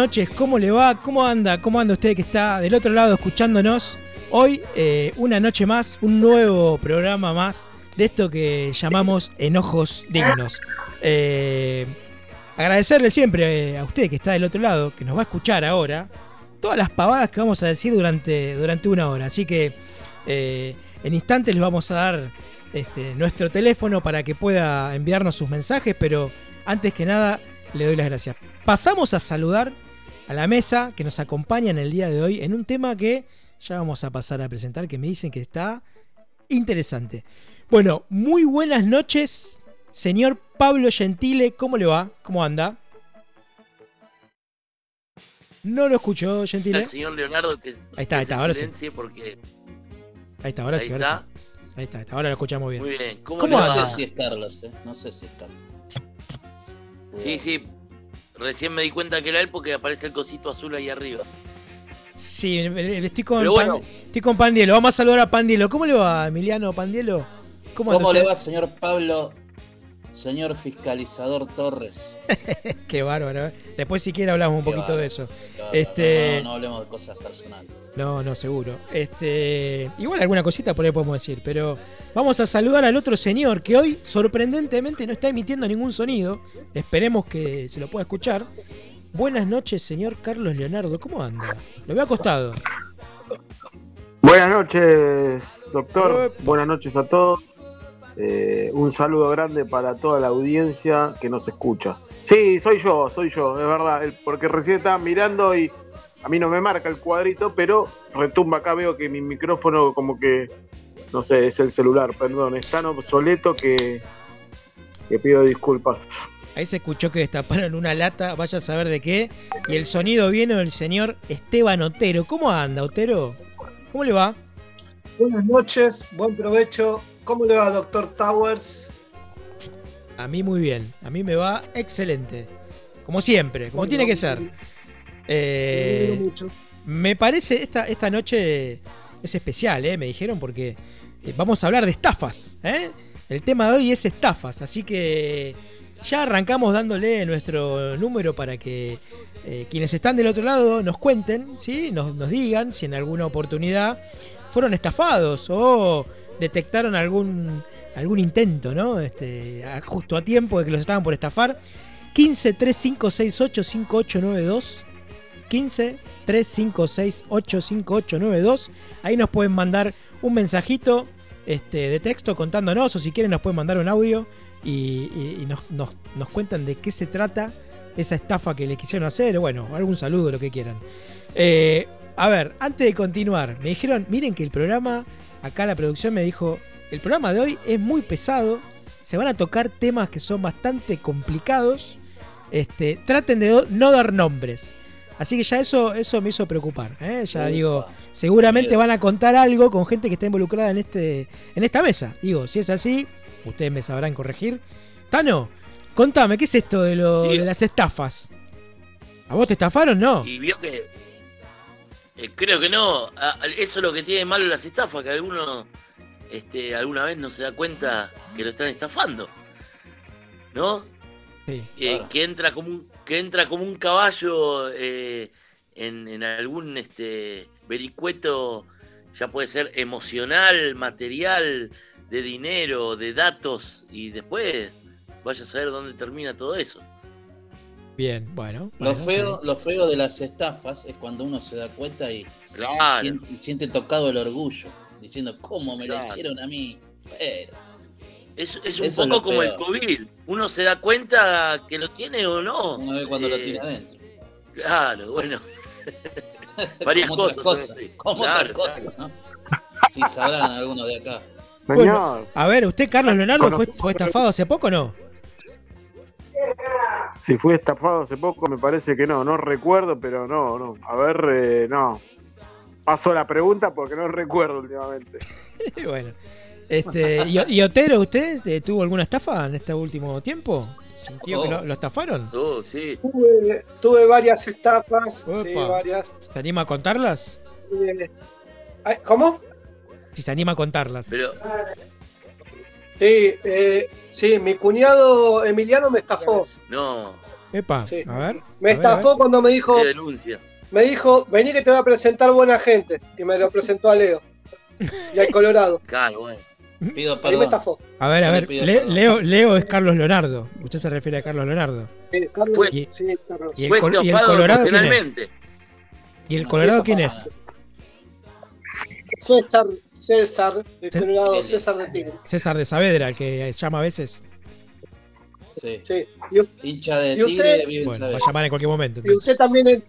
Noches, ¿cómo le va? ¿Cómo anda? ¿Cómo anda usted que está del otro lado escuchándonos? Hoy, eh, una noche más, un nuevo programa más de esto que llamamos Enojos Dignos. Eh, agradecerle siempre eh, a usted que está del otro lado, que nos va a escuchar ahora, todas las pavadas que vamos a decir durante, durante una hora. Así que en instantes les vamos a dar este, nuestro teléfono para que pueda enviarnos sus mensajes, pero antes que nada le doy las gracias. Pasamos a saludar a la mesa que nos acompaña en el día de hoy en un tema que ya vamos a pasar a presentar, que me dicen que está interesante. Bueno, muy buenas noches, señor Pablo Gentile, ¿cómo le va? ¿Cómo anda? No lo escuchó, Gentile. al señor Leonardo que, Ahí está, ahí está, ahora sí. porque Ahí está, ahora ahí sí, ahora está. sí. Ahí está, ahí está, ahora lo escuchamos bien. Muy bien. ¿Cómo, ¿Cómo le No sé si es Carlos, eh. No sé si es Carlos. Sí, sí. Recién me di cuenta que era él porque aparece el cosito azul ahí arriba. Sí, estoy con, Pero bueno. Pan- estoy con Pandielo. Vamos a saludar a Pandielo. ¿Cómo le va, Emiliano Pandielo? ¿Cómo, anda le va, señor Pablo señor fiscalizador Torres. Qué bárbaro. ¿eh? Después si quiere hablamos un Qué poquito de eso. No, no, Este- no, no hablemos de cosas personales. No, no, seguro. Este, igual alguna cosita por ahí podemos decir, pero vamos a saludar al otro señor que hoy sorprendentemente no está emitiendo ningún sonido. Esperemos que se lo pueda escuchar. Buenas noches, señor Carlos Leonardo. ¿Cómo anda? Lo veo acostado. Buenas noches, doctor. Buenas noches a todos. Eh, un saludo grande para toda la audiencia que nos escucha. Sí, soy yo, soy yo, es verdad. porque recién estaba mirando y a mí no me marca el cuadrito, pero retumba acá. Veo que mi micrófono, como que, no sé, es el celular, perdón, es tan obsoleto que, que pido disculpas. Ahí se escuchó que destaparon una lata, vaya a saber de qué. Y el sonido viene del señor Esteban Otero. ¿Cómo anda, Otero? ¿Cómo le va? Buenas noches, buen provecho. ¿Cómo le va, doctor Towers? A mí muy bien. A mí me va excelente. Como siempre, como tiene que ser. Me Eh, mucho. Me parece esta, esta noche es especial, ¿eh? me dijeron, porque eh, vamos a hablar de estafas. ¿eh? El tema de hoy es estafas, así que ya arrancamos dándole nuestro número para que eh, quienes están del otro lado nos cuenten, ¿sí? nos, nos digan si en alguna oportunidad fueron estafados o detectaron algún, algún intento, ¿no? Este, a- justo a tiempo de que los estaban por estafar. 15 3568 5892 15 356 85892. Ahí nos pueden mandar un mensajito este, de texto contándonos, o si quieren nos pueden mandar un audio y, nos, nos- nos cuentan de qué se trata esa estafa que les quisieron hacer, o bueno, algún saludo, lo que quieran. Eh, a ver, antes de continuar, me dijeron, miren que el programa, acá la producción me dijo, el programa de hoy es muy pesado, se van a tocar temas que son bastante complicados, este, traten de no dar nombres. Así que ya eso, eso me hizo preocupar. ¿eh? Ya digo, seguramente Miedo. van a contar algo con gente que está involucrada en, este, en esta mesa. Digo, si es así, ustedes me sabrán corregir. Tano, contame, ¿qué es esto de, lo, de las estafas? ¿A vos te estafaron? No. Y vio que. eh, creo que no. Eso es lo que tiene malo las estafas, que alguno este, alguna vez no se da cuenta que lo están estafando. ¿No? Sí. Eh, que entra como un, que entra como un caballo eh, en, en algún este vericueto, ya puede ser emocional, material, de dinero, de datos, y después vaya a saber dónde termina todo eso. Bien, bueno. Lo bueno, feo, sí. lo feo de las estafas es cuando uno se da cuenta y, Claro. siente, y siente tocado el orgullo, diciendo, ¿cómo me lo Claro. hicieron a mí? Pero, Es, es un Eso poco como el. COVID. Uno se da cuenta que lo tiene o no. una vez cuando lo Eh, tiene adentro. Claro, bueno. varias como otras cosas, cosas, sí. como Claro, otras cosas, ¿no? Si sabrán algunos de acá. Bueno, Señor, A ver, ¿usted, Carlos Leonardo, fue, fue estafado hace poco o no? si fui estafado hace poco, me parece que no, no recuerdo, pero no, no. A ver, eh, no. Paso la pregunta porque no recuerdo últimamente. bueno. Este, y, y Otero, ¿usted eh, tuvo alguna estafa en este último tiempo? ¿Sintió que Oh. lo, lo estafaron? Oh, sí. Tuve, tuve varias estafas, sí, Opa. varias. ¿Se anima a contarlas? Eh, ¿Cómo? Si se anima a contarlas. Pero, Sí, eh, sí, mi cuñado Emiliano me estafó. no, Epa, Sí. a ver. Me a ver, a ver. estafó cuando me dijo, qué denuncia. me dijo, vení que te voy a presentar buena gente. Y me lo presentó a Leo. Y al Colorado. Claro, bueno. Pido perdón. estafó. A ver, a ver. Le-. Leo, Leo es Carlos Leonardo. Usted se refiere a Carlos Leonardo. Sí, Carlos, Fue- sí, Carlos. Y el, Fue y el Colorado quién es? emocionalmente. ¿Y el Colorado quién es? César, César, de César- Colorado, César de Tigre. César de Saavedra, el que llama a veces. Sí. Sí. Hincha de ¿Y Tigre usted? vive en Bueno, va a llamar en cualquier momento. y usted también,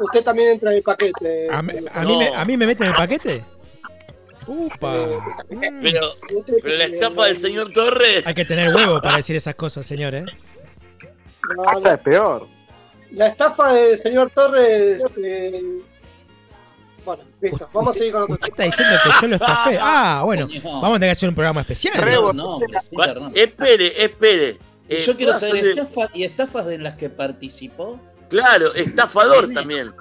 usted también entra en el paquete. ¿A, mí- a No. mí me, ¿A mí me meten en el paquete? Upa. Mm. Pero, la estafa del señor Torres. Hay que tener huevo para decir esas cosas, señor, ¿eh? No, Hasta la, es peor. la estafa del señor Torres. eh, bueno, listo. Vamos a seguir con otro tema. está diciendo que yo lo estafé. Ah, bueno. Señor. Vamos a tener que hacer un programa especial. Va- dar nombres. espere, espere. Y Eh, yo quiero ¿puedo saber hacerle- estafa y estafas de las que participó. Claro, estafador también.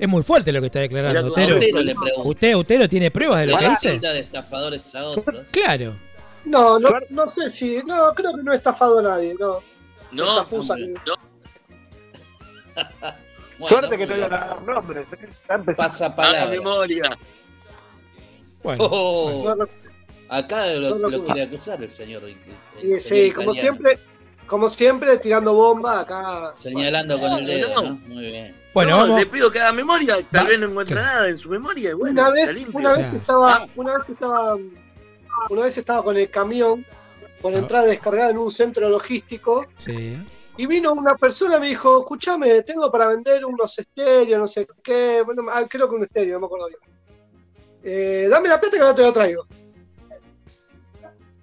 Es muy fuerte lo que está declarando. A Otero le. ¿Usted, Utero, tiene pruebas de lo ¿Le que dice? de estafadores a otros? Claro. No, no, no sé si. No, creo que no he estafado a nadie. No. No, hombre. no, Bueno, Suerte que te muy voy a dar nombres. ¿eh? Está empezando. Pasa palabra. memoria. Bueno, Oh, no, no, acá lo, No lo lo juro. quiere acusar el señor. el sí, señor sí, como siempre, como siempre, tirando bomba acá. Señalando con el dedo, No. ¿no? Muy bien. Bueno no, vamos. le pido que haga memoria, tal vez no encuentra nada en su memoria. y Bueno, una vez, una vez Claro. estaba, Ah. una vez estaba, una vez estaba con el camión, con Ah. entrada descargada en un centro logístico, Sí. y vino una persona y me dijo, escúchame, tengo para vender unos estéreos, no sé qué, bueno, ah, creo que un estéreo, no me acuerdo bien. Eh, dame la plata que ahora te lo traigo.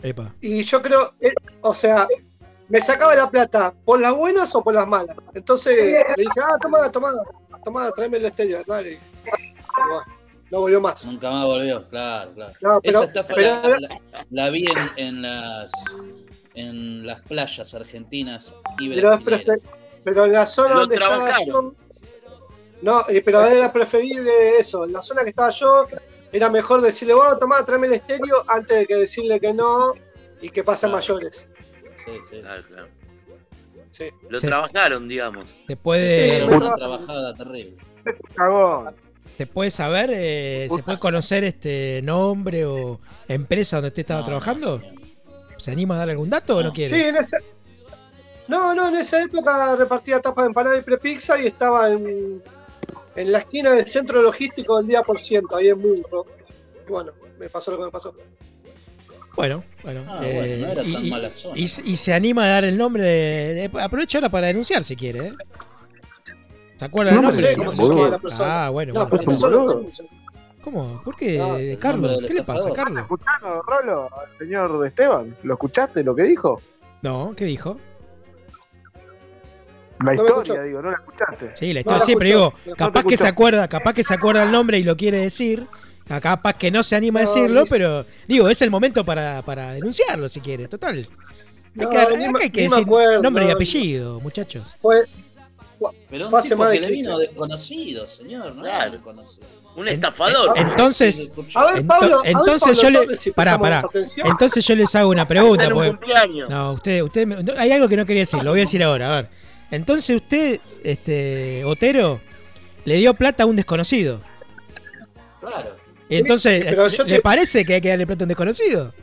Epa. Y yo creo, eh, o sea, me sacaba la plata por las buenas o por las malas. Entonces le dije, ah, toma, toma, toma, tráeme el estéreo, dale. No volvió más. Nunca más volvió, claro, claro. No, pero, Esa estafa pero- la, la- la vi en, en las en las playas argentinas y pero, brasileñas. prefe- pero en la zona Lo donde estaba yo. No, eh, pero era preferible eso. En la zona que estaba yo, era mejor decirle, bueno, tomá, tráeme el estéreo, antes de que decirle que no y que pasen mayores. Sí, sí. Claro, claro. Sí. Lo Sí. trabajaron, digamos. Después Sí, de. Pero me una tra- trabajada terrible. Cagón. ¿Se puede saber, eh, se puede conocer este nombre o empresa donde usted estaba No, trabajando? no. ¿Se anima a dar algún dato o no quiere? Sí, en esa. No, no, en esa época repartía tapas de empanada y prepizza y estaba en, en la esquina del centro logístico del día por ciento, ahí en Burro. Y bueno, me pasó lo que me pasó. Bueno, bueno. Ah, eh, bueno, no era y, tan mala zona. y- y se anima a dar el nombre de, de- Aprovecha ahora para denunciar si quiere, ¿eh? ¿Se acuerda No del me nombre? sé cómo se llama la persona. Ah, bueno, No, bueno. ¿Cómo? ¿Por qué, No, el Carlos? ¿Qué le pasa. Carlos? ¿Escucharon, Rolo, al señor de Esteban? ¿Lo escuchaste lo que dijo? No, ¿qué dijo? La No historia, digo, ¿no la escuchaste? Sí, la No historia siempre digo, No capaz que se acuerda, capaz que se acuerda el nombre y lo quiere decir, a capaz que no se anima a decirlo, pero digo, es el momento para, para denunciarlo si quiere, total. Hay que, ni acá me- hay que ni me decir acuerdo, nombre y no. apellido, muchachos. Fue, Pero un hace tipo más de que le 15 vino desconocido, señor, no Claro. era desconocido. Un estafador. en- entonces- a ver, Ento- Pablo, a ver, entonces Pablo yo le- si pará. Entonces yo les hago una pregunta. un. No, usted, usted me- no, hay algo que no quería decir, lo voy a decir ahora, a ver. Entonces usted, este, Otero, le dio plata a un desconocido. Claro. Entonces, pero yo ¿le te- parece que hay que darle plata a un desconocido?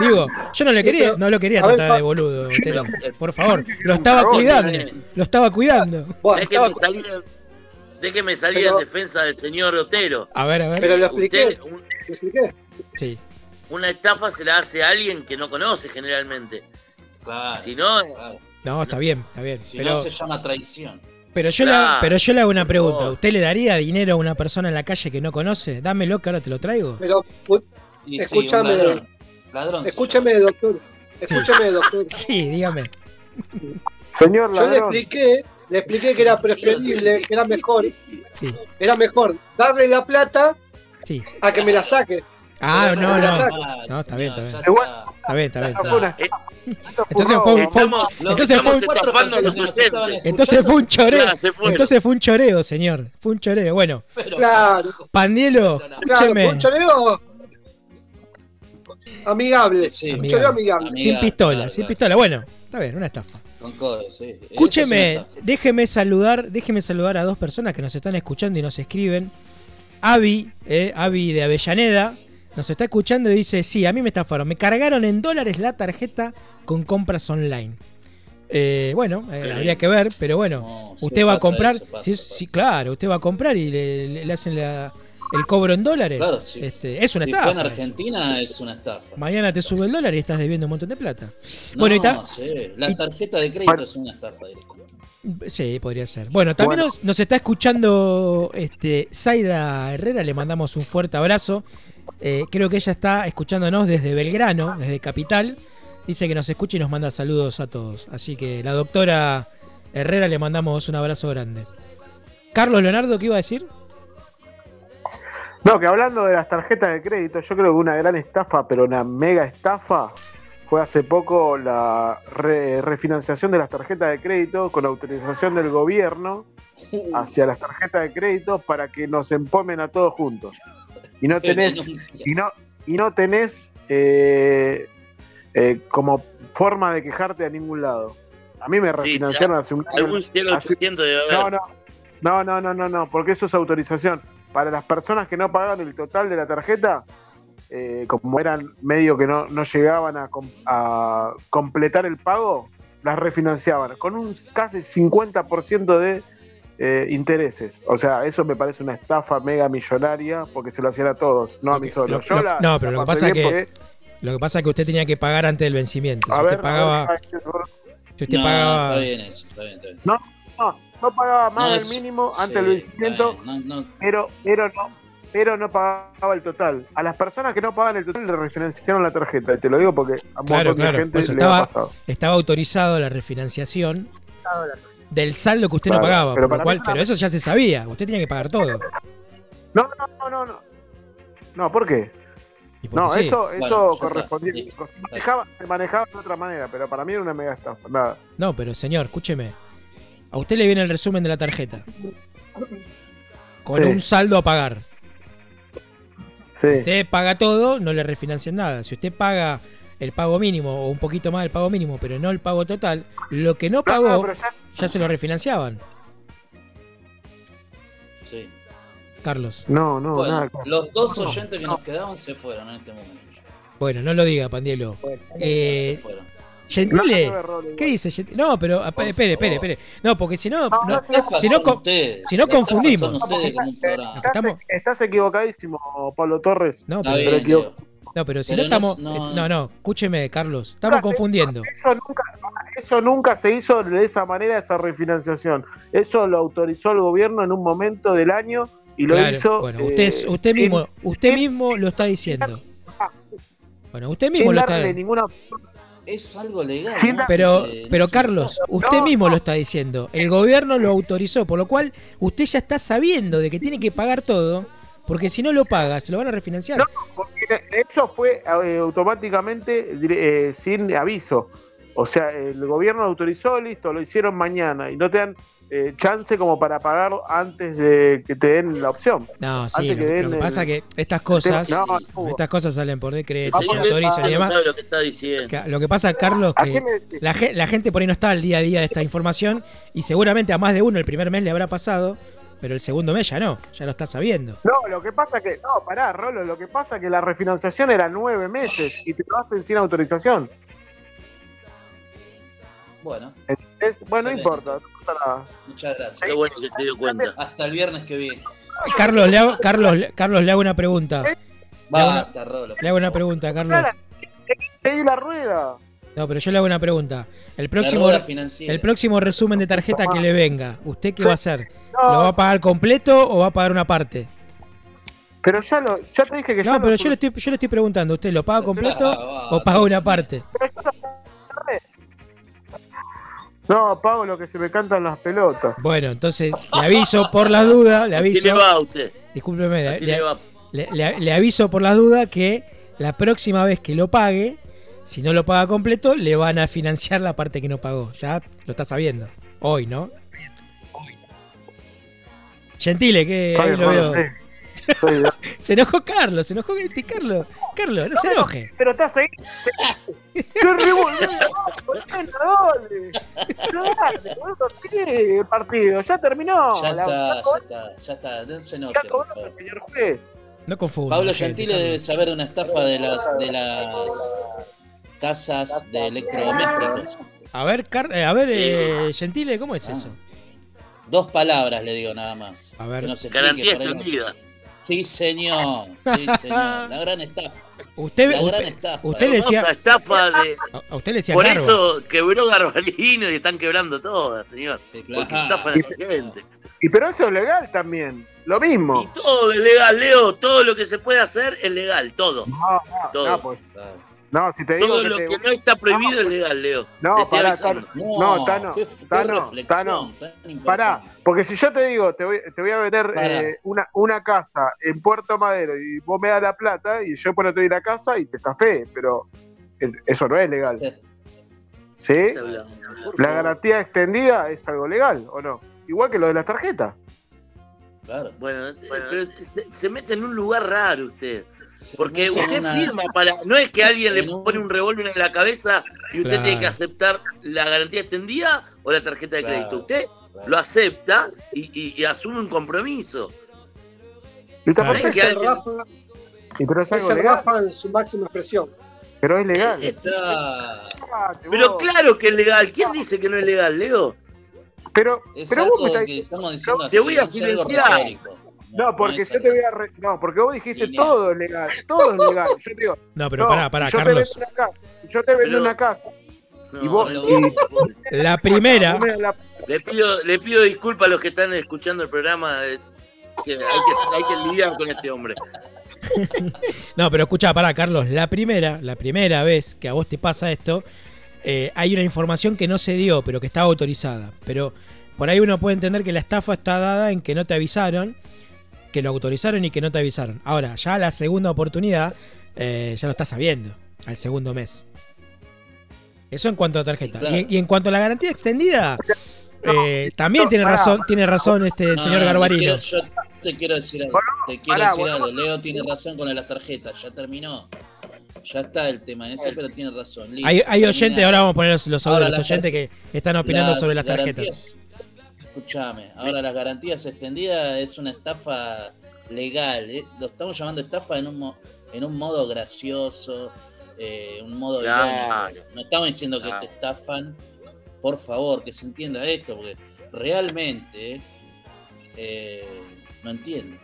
Digo, yo no le Sí, quería, pero- no lo quería ver, tratar de boludo, Otero. eh, Por favor, lo estaba cuidando, eh. lo estaba cuidando. Bueno, Déjeme salir, déjeme salir Pero- en defensa del señor Otero. A ver, a ver. pero lo expliqué, Usted, un- lo expliqué. Sí. una estafa se la hace a alguien que no conoce generalmente. Claro. Si no, claro. No, está bien, está bien. Si Pero, no se llama traición. Pero, yo le, Claro. pero yo le hago una pregunta. ¿Usted le daría dinero a una persona en la calle que no conoce? Dámelo que ahora te lo traigo. Pero Y Escúchame. Sí, ladrón. Ladrón escúchame, doctor. Escúchame, doctor. Sí, dígame. Señor Yo le ladrón. expliqué, le expliqué que era preferible, que era mejor, Sí, era mejor darle la plata sí. a que me la saque. Ah, no, me no. No, está bien, está bien. Está. bien, está bien. Entonces fue un- Entonces fue un- fue un choreo. Entonces fue un choreo, señor. Fue un choreo. Bueno, Claro, Pandielo, claro, un choreo amigable. Sí, un choreo amigable. Amiga, Sin pistola, claro, sin claro. pistola. Bueno, está bien, una estafa. Con codo, sí. Es Escúcheme, déjeme saludar, déjeme saludar a dos personas que nos están escuchando y nos escriben. Avi, eh, Avi de Avellaneda, nos está escuchando y dice, sí, a mí me estafaron. Me cargaron en dólares la tarjeta con compras online. Eh, bueno, eh, habría que ver, pero bueno, No, sí, usted va a comprar, eso, pasa, sí, pasa. sí, claro, usted va a comprar y le, le- le hacen la- el cobro en dólares. Claro, si, Este, es una si estafa. fue en Argentina es una estafa. Mañana te sube el dólar y estás debiendo un montón de plata. No, Bueno, y ta- sí, La tarjeta de crédito es una estafa directamente. Sí, podría ser. Bueno, también Bueno. Nos, nos está escuchando este, Zaida Herrera, le mandamos un fuerte abrazo. Eh, creo que ella está escuchándonos desde Belgrano, desde Capital. Dice que nos escucha y nos manda saludos a todos. Así que la doctora Herrera le mandamos un abrazo grande. Carlos Leonardo, ¿qué iba a decir? No, que hablando de las tarjetas de crédito, yo creo que una gran estafa, pero una mega estafa, fue hace poco la re- refinanciación de las tarjetas de crédito con autorización del gobierno hacia las tarjetas de crédito para que nos empomen a todos juntos. Y no tenés, y no, y no tenés eh, eh, como forma de quejarte a ningún lado. A mí me refinanciaron hace un Algún cielo hace- 800 debe haber. No, no, no, no, no, no, no, porque eso es autorización. Para las personas que no pagaban el total de la tarjeta, eh, como eran medio que no, no llegaban a, a completar el pago, las refinanciaban con un casi 50% de eh, intereses. O sea, eso me parece una estafa mega millonaria porque se lo hacían a todos, no a mí solo. lo- Yo lo- la- no, pero la lo que pasa bien que lo que pasa es que usted tenía que pagar antes del vencimiento. Si usted pagaba, ver, si usted No, pagaba, está bien eso, está bien, está bien. no, no, no pagaba más No, del es- mínimo sí, antes del vencimiento. no- pero, pero no, pero no pagaba el total. A las personas que no pagan el total le refinanciaron la tarjeta. Y te lo digo porque a Claro, claro, gente le estaba- ha pasado. estaba autorizado la refinanciación del saldo que usted no pagaba, pero por lo cual, pero eso ya se sabía, usted tenía que pagar todo. No, no, no, no, no. No, ¿por qué? No, sí. eso, Bueno, eso está, correspondía. se, manejaba, se manejaba de otra manera, pero para mí era una mega estafa. Nada. No, pero señor, escúcheme. A usted le viene el resumen de la tarjeta. Con Sí. un saldo a pagar. Sí. Usted paga todo, no le refinancian nada. Si usted paga el pago mínimo o un poquito más del pago mínimo, pero no el pago total, lo que no pagó no, ya- ya se lo refinanciaban. sí. Carlos. no, no, Bueno, nada. los dos oyentes que no. nos quedaban se fueron en este momento. Bueno, no lo diga, Pandielo. Eh, se fueron. Gentile, ¿qué dice Gentile? No, pero ah, espere, espere, espere, espere. No, porque si no, si no ustedes, si no confundimos. Estás, equivocadísimo, Pablo Torres. no, Está pero, bien, pero. No, pero si Pero no estamos, no- eh, no, no, escúcheme, Carlos, estamos confundiendo. Eso nunca, eso nunca se hizo de esa manera, esa refinanciación. Eso lo autorizó el gobierno en un momento del año y lo Claro, hizo. bueno, eh, usted, usted sin- mismo, usted sin- mismo lo está diciendo. Bueno, usted sin mismo lo está ninguna. Es algo legal. Pero, Eh, pero Carlos, usted No, mismo no. lo está diciendo. El gobierno lo autorizó, por lo cual usted ya está sabiendo de que tiene que pagar todo, porque si no lo paga, se lo van a refinanciar. No, eso fue eh, automáticamente eh, sin aviso. O sea, el gobierno autorizó, listo, lo hicieron mañana y no te dan eh, chance como para pagar antes de que te den la opción. No, sí, lo, que den lo que el- pasa es que estas cosas, No, no. estas cosas salen por decreto, se autorizan y demás. lo que está diciendo. Que- Lo que pasa, Carlos, ¿A qué que la, ge- la gente por ahí no está al día a día de esta información y seguramente a más de uno el primer mes le habrá pasado, pero el segundo mes ya no, ya lo está sabiendo. No, lo que pasa que. No, pará, Rolo. Lo que pasa que la refinanciación era nueve meses y te lo hacen sin autorización. Bueno, Es- bueno, no importa, no pasa nada. muchas gracias. Qué bueno que se dio cuenta. Hasta el viernes que viene. Carlos, le hago, Carlos, le- Carlos, le hago una pregunta. Basta, Rolo. Le hago una pregunta, Carlos. Seguí la rueda. No, pero yo le hago una pregunta. El próximo, el próximo resumen de tarjeta que le venga, ¿usted qué va a hacer? No, ¿Lo va a pagar completo o va a pagar una parte? pero ya lo, ya te dije que ya No, lo pero yo le estoy, yo le estoy preguntando, ¿usted lo paga completo Ah, o paga una parte? No, pago lo que se me cantan las pelotas. Bueno, entonces le aviso por la duda, le Así le aviso, va a usted. discúlpeme, le, le le- le- le aviso por la duda que la próxima vez que lo pague, si no lo paga completo, le van a financiar la parte que no pagó. Ya lo está sabiendo. Hoy, ¿no? Gentile, que ahí lo veo. Se enojó Carlos, se enojó este Carlos. Carlos, no se enoje. Pero estás ahí. Boludo, sí, el partido. Ya terminó. Ya está, ya está, ya está. Dense enoje, Ya por cobró favor. el señor juez. No confunda. Pablo Gentile debe saber de una estafa de las de las casas de electrodomésticos. A ver, Car- eh, a ver, eh, Gentile, ¿cómo es Ah. eso? Dos palabras le digo nada más. A ver. Que no se explique Garantía extendida. Sí, señor. Sí, señor. La gran estafa. Usted, La gran usted, estafa. usted le decía, estafa de. a a usted le decía Por eso quebró Garbalino y están quebrando todas, señor. Sí, Porque claro. estafan a la gente. Y pero eso es legal también. Lo mismo. Y todo es legal, Leo. Todo lo que se puede hacer es legal. Todo. No, no, Todo. no, pues. Claro. No, si te digo Todo que lo te- que no está prohibido es legal, Leo. No, pará. Tano. No, No, Tano, qué, qué Tano, reflexión Tano. tan. Pará, porque si yo te digo, te voy, te voy a vender eh, una, una casa en Puerto Madero y vos me das la plata y yo no te doy la casa y te estafé, pero eh, eso no es legal. ¿Sí? Hablando. Por La garantía extendida es algo legal, ¿o no? Igual que lo de las tarjetas. Claro. Bueno, pero se- se mete en un lugar raro usted. Porque usted una- firma para. No es que alguien le pone un revólver en la cabeza y usted Claro. tiene que aceptar la garantía extendida o la tarjeta de Claro, crédito. Usted claro. lo acepta y, y- y asume un compromiso. Y perfecto, Es que el alguien- Rafa, y pero es es algo el legal. Rafa en su máxima expresión. Pero es legal. Está. Pero claro que es legal. ¿Quién dice que no es legal, Leo? Pero, Es pero vos me algo estás que estamos diciendo te así, voy a silenciar. No, porque yo te voy a. re- No, porque vos dijiste Lineal. todo es legal. Todo es legal. Yo te digo. No, pero no, pará, pará, yo Carlos. Te vendo una casa, yo te vendo Pero- una casa. No, Y vos- La primera, Vos me das la- Le pido, le pido disculpas a los que están escuchando el programa. eh, que hay, que, hay que lidiar con este hombre. No, pero escucha, pará, Carlos. La primera, la primera vez que a vos te pasa esto, eh, hay una información que no se dio, pero que está autorizada. Pero por ahí uno puede entender que la estafa está dada en que no te avisaron, que lo autorizaron y que no te avisaron. Ahora, ya la segunda oportunidad, eh, ya lo estás sabiendo, al segundo mes. Eso en cuanto a tarjeta. Y claro. Y, y en cuanto a la garantía extendida, eh, también no, tiene razón, tiene razón este el No, señor no, Garbarino. quiero- yo te quiero decir algo. Te quiero decir algo. Leo tiene razón con las tarjetas. Ya terminó. Ya está el tema ese, pero tiene razón. Listo, Hay, hay oyentes, ahora vamos a poner los, los Ahora, los oyentes que están opinando Las sobre las tarjetas. garantías- Escúchame, ahora las garantías extendidas es una estafa legal. ¿eh? Lo estamos llamando estafa en un, mo- en un modo gracioso, eh, un modo Claro. irónico. No estamos diciendo que te estafan. Por favor, que se entienda esto, porque realmente eh, no entiendo.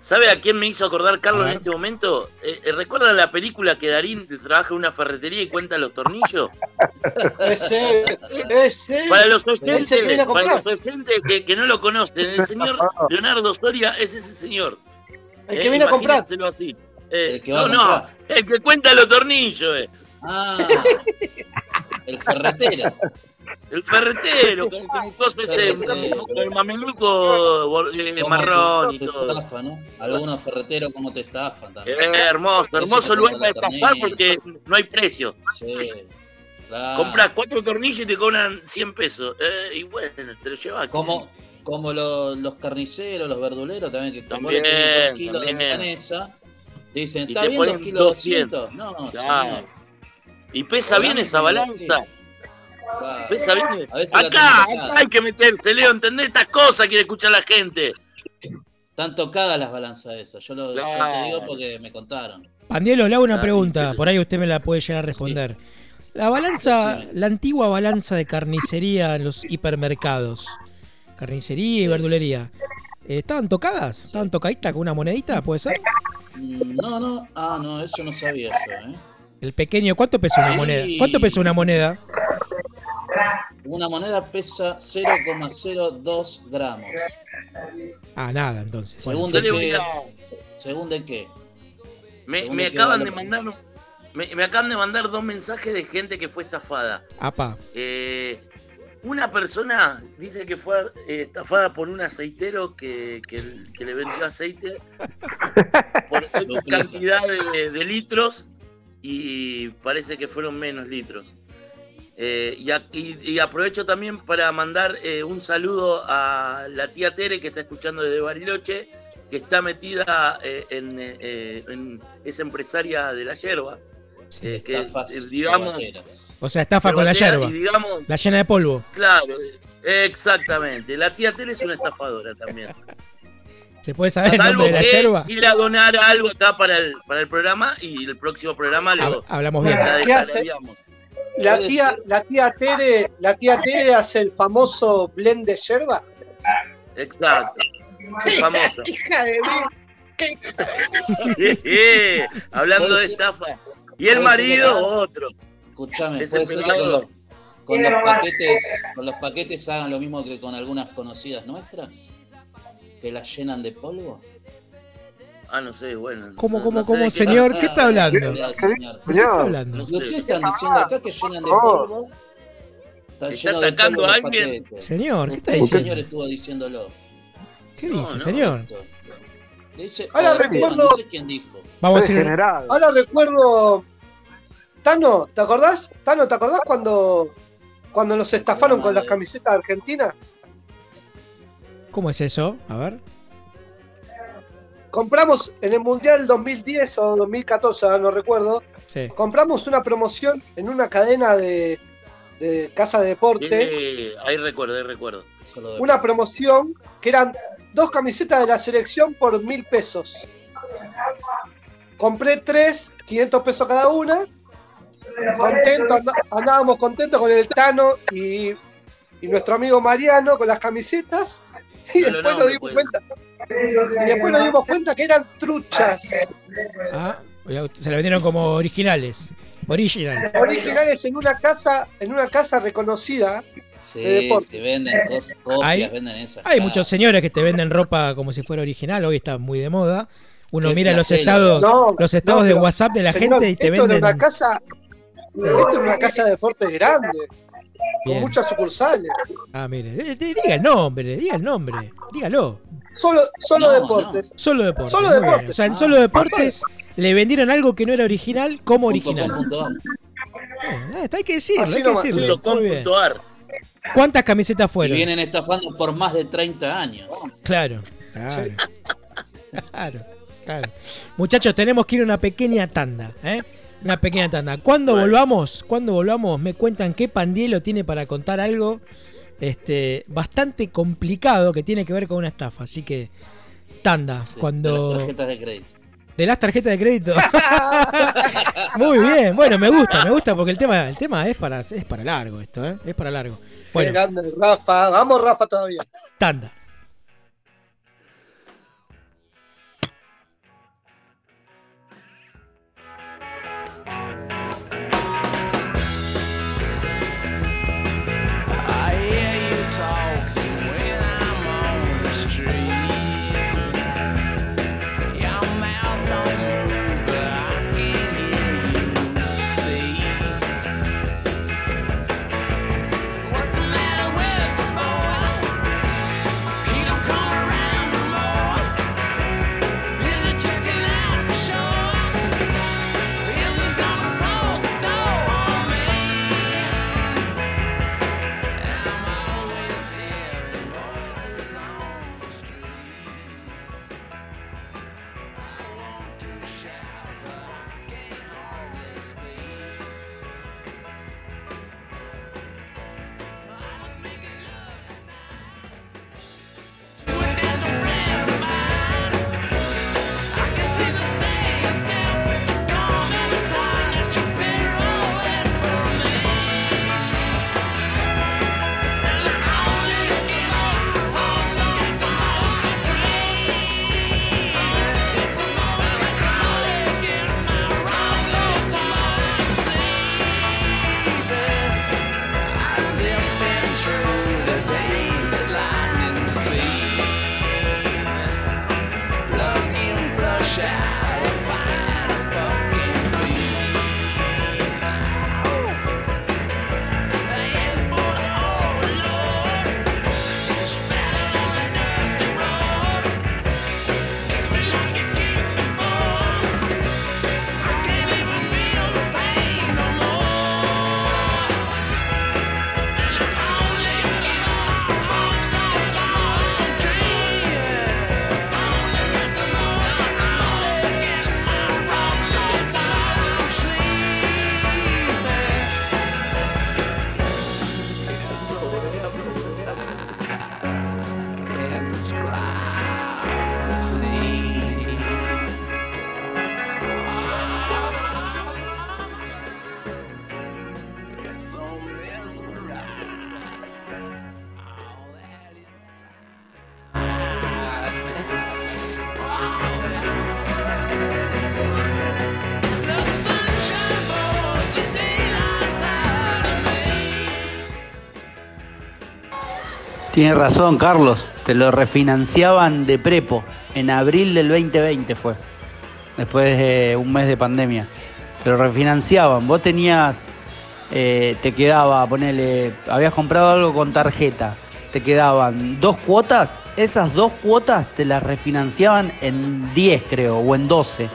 ¿Sabe a quién me hizo acordar Carlos en este momento? Eh, eh, ¿Recuerda la película que Darín trabaja en una ferretería y cuenta los tornillos? Ese, ese. Para los oyentes, Ese para los oyentes que, que no lo conocen, el señor Leonardo Soria es ese señor. El Eh, que viene a comprar. así. Eh, El que va no, a no, el que cuenta los tornillos, eh. Ah, el ferretero. El ferretero, con, con el coso ese, con el mameluco eh, marrón y te todo. Estafan, ¿no? Algunos ferreteros como te estafan también. Eh, hermoso, hermoso lugar para los estafar porque no hay precio. Sí. Claro. Compras cuatro tornillos y te cobran 100 pesos. Eh, y bueno, te lo llevas. Como, como lo- los carniceros, los verduleros también, que También, dos kilos de también. milanesa, te dicen, ¿está bien dos kilos 200. 200? No, Claro. señor. Y pesa bien esa balanza. Claro. A Acá, hay que meterse, Leo, entender estas cosas quiere escuchar la gente. Están tocadas las balanzas esas. Yo, lo, yo te digo porque me contaron. Pandielo, le hago una Claro, pregunta, por ahí usted me la puede llegar a responder. La balanza, Decime. la antigua balanza de carnicería en los hipermercados, carnicería y verdulería, eh, ¿estaban tocadas? ¿Estaban tocaditas con una monedita, puede ser? Mm, No, no. Ah, no, eso no sabía yo, ¿eh? El pequeño, ¿cuánto pesa una moneda? ¿Cuánto pesa una moneda? Una moneda pesa 0,02 gramos. Ah, nada, entonces. Según de qué. Según de qué. Me, acaban de mandar un- me, me acaban de mandar dos mensajes de gente que fue estafada. apa, Eh, una persona dice que fue eh, estafada por un aceitero que, que- que le vendió aceite por cantidad de, de litros y parece que fueron menos litros. Eh, y, a- y- y aprovecho también para mandar eh, un saludo a la tía Tere que está escuchando desde Bariloche, que está metida eh, en, eh, en- es empresaria de la yerba. sí. eh, que, digamos. O sea, estafa con la yerba, Y digamos, la llena de polvo. Claro, exactamente. La tía Tere es una estafadora también. ¿Se puede saber el Salvo nombre de la que yerba? ir a donar algo acá para el, para el programa y el próximo programa Hab- lo, hablamos bien. la ¿Qué hace? desalariamos. La tía, la tía Tere, la tía Tere hace el famoso blend de yerba. Exacto. Famoso. Hija de mí. Hablando de estafa. Y el marido, que otro. Puede ser que con los, con los paquetes, con los paquetes hagan lo mismo que con algunas conocidas nuestras, que las llenan de polvo. Ah, no sé, bueno. ¿Cómo, no- cómo, no cómo, señor? ¿Qué está hablando? Cuidado, señor. ¿De qué está hablando? No sé. ustedes están diciendo acá que llenan de polvo. Está ¿Está atacando polvo a alguien? paquetes. Señor, ¿qué está Usted, diciendo? señor, estuvo diciéndolo. ¿Qué dice, no. señor? Esto. Le dice, Ahora oh, recuerdo- no sé quién dijo. Vamos a general. Ahora recuerdo. Tano, ¿te acordás? Tano, ¿te acordás cuando, cuando nos estafaron con las camisetas argentinas? ¿cómo es eso? A ver. Compramos en el Mundial 2010 o 2014, ahora no recuerdo, Sí. compramos una promoción en una cadena de, de casa de deporte, Tiene- ahí recuerdo, ahí recuerdo. Una promoción que eran dos camisetas de la selección por mil pesos. Compré tres, 500 pesos cada una. Contento, and- andábamos contentos con el Tano y, y nuestro amigo Mariano con las camisetas. Y No después nos dimos pues. cuenta. Y después nos dimos cuenta que eran truchas. Ah, se la vendieron como originales. Original. Originales en una casa, en una casa reconocida. Sí, se venden cos- copias, Hay- venden esas. Hay casas. muchos señores que te venden ropa como si fuera original, hoy está muy de moda. Uno Qué mira los estados, No, los estados no, de WhatsApp de la señor, gente y te esto venden. era una casa, esto era una casa de deporte grande, con muchas sucursales. Ah, mire, diga el nombre, diga el nombre, dígalo. Solo, solo No, deportes. Solo deportes. Solo bien. deportes. O sea, en Ah, solo deportes le vendieron algo que no era original como Punto original. com, punto. Eh, está, hay que decirlo, Así hay que decirlo. Punto Muy bien. punto. ¿Cuántas camisetas Y fueron? vienen estafando por más de 30 años. Claro, claro. Claro, claro. Muchachos, tenemos que ir a una pequeña tanda, ¿eh? Una pequeña tanda. Cuando Bueno. volvamos, cuando volvamos, me cuentan que Pandielo tiene para contar algo este, bastante complicado que tiene que ver con una estafa. Así que, tanda. Sí, cuando. de las tarjetas de crédito. De las tarjetas de crédito. Muy bien, bueno, me gusta, me gusta porque el tema, el tema es para, es para largo esto, ¿eh? Es para largo. Bueno, grande, Rafa. Vamos, Rafa, todavía. tanda. Tienes razón, Carlos. Te lo refinanciaban de prepo. En abril del 2020 fue. Después de un mes de pandemia. Te lo refinanciaban. Vos tenías. eh, te quedaba, ponele. Habías comprado algo con tarjeta. Te quedaban dos cuotas. Esas dos cuotas te las refinanciaban en 10, creo, o en 12.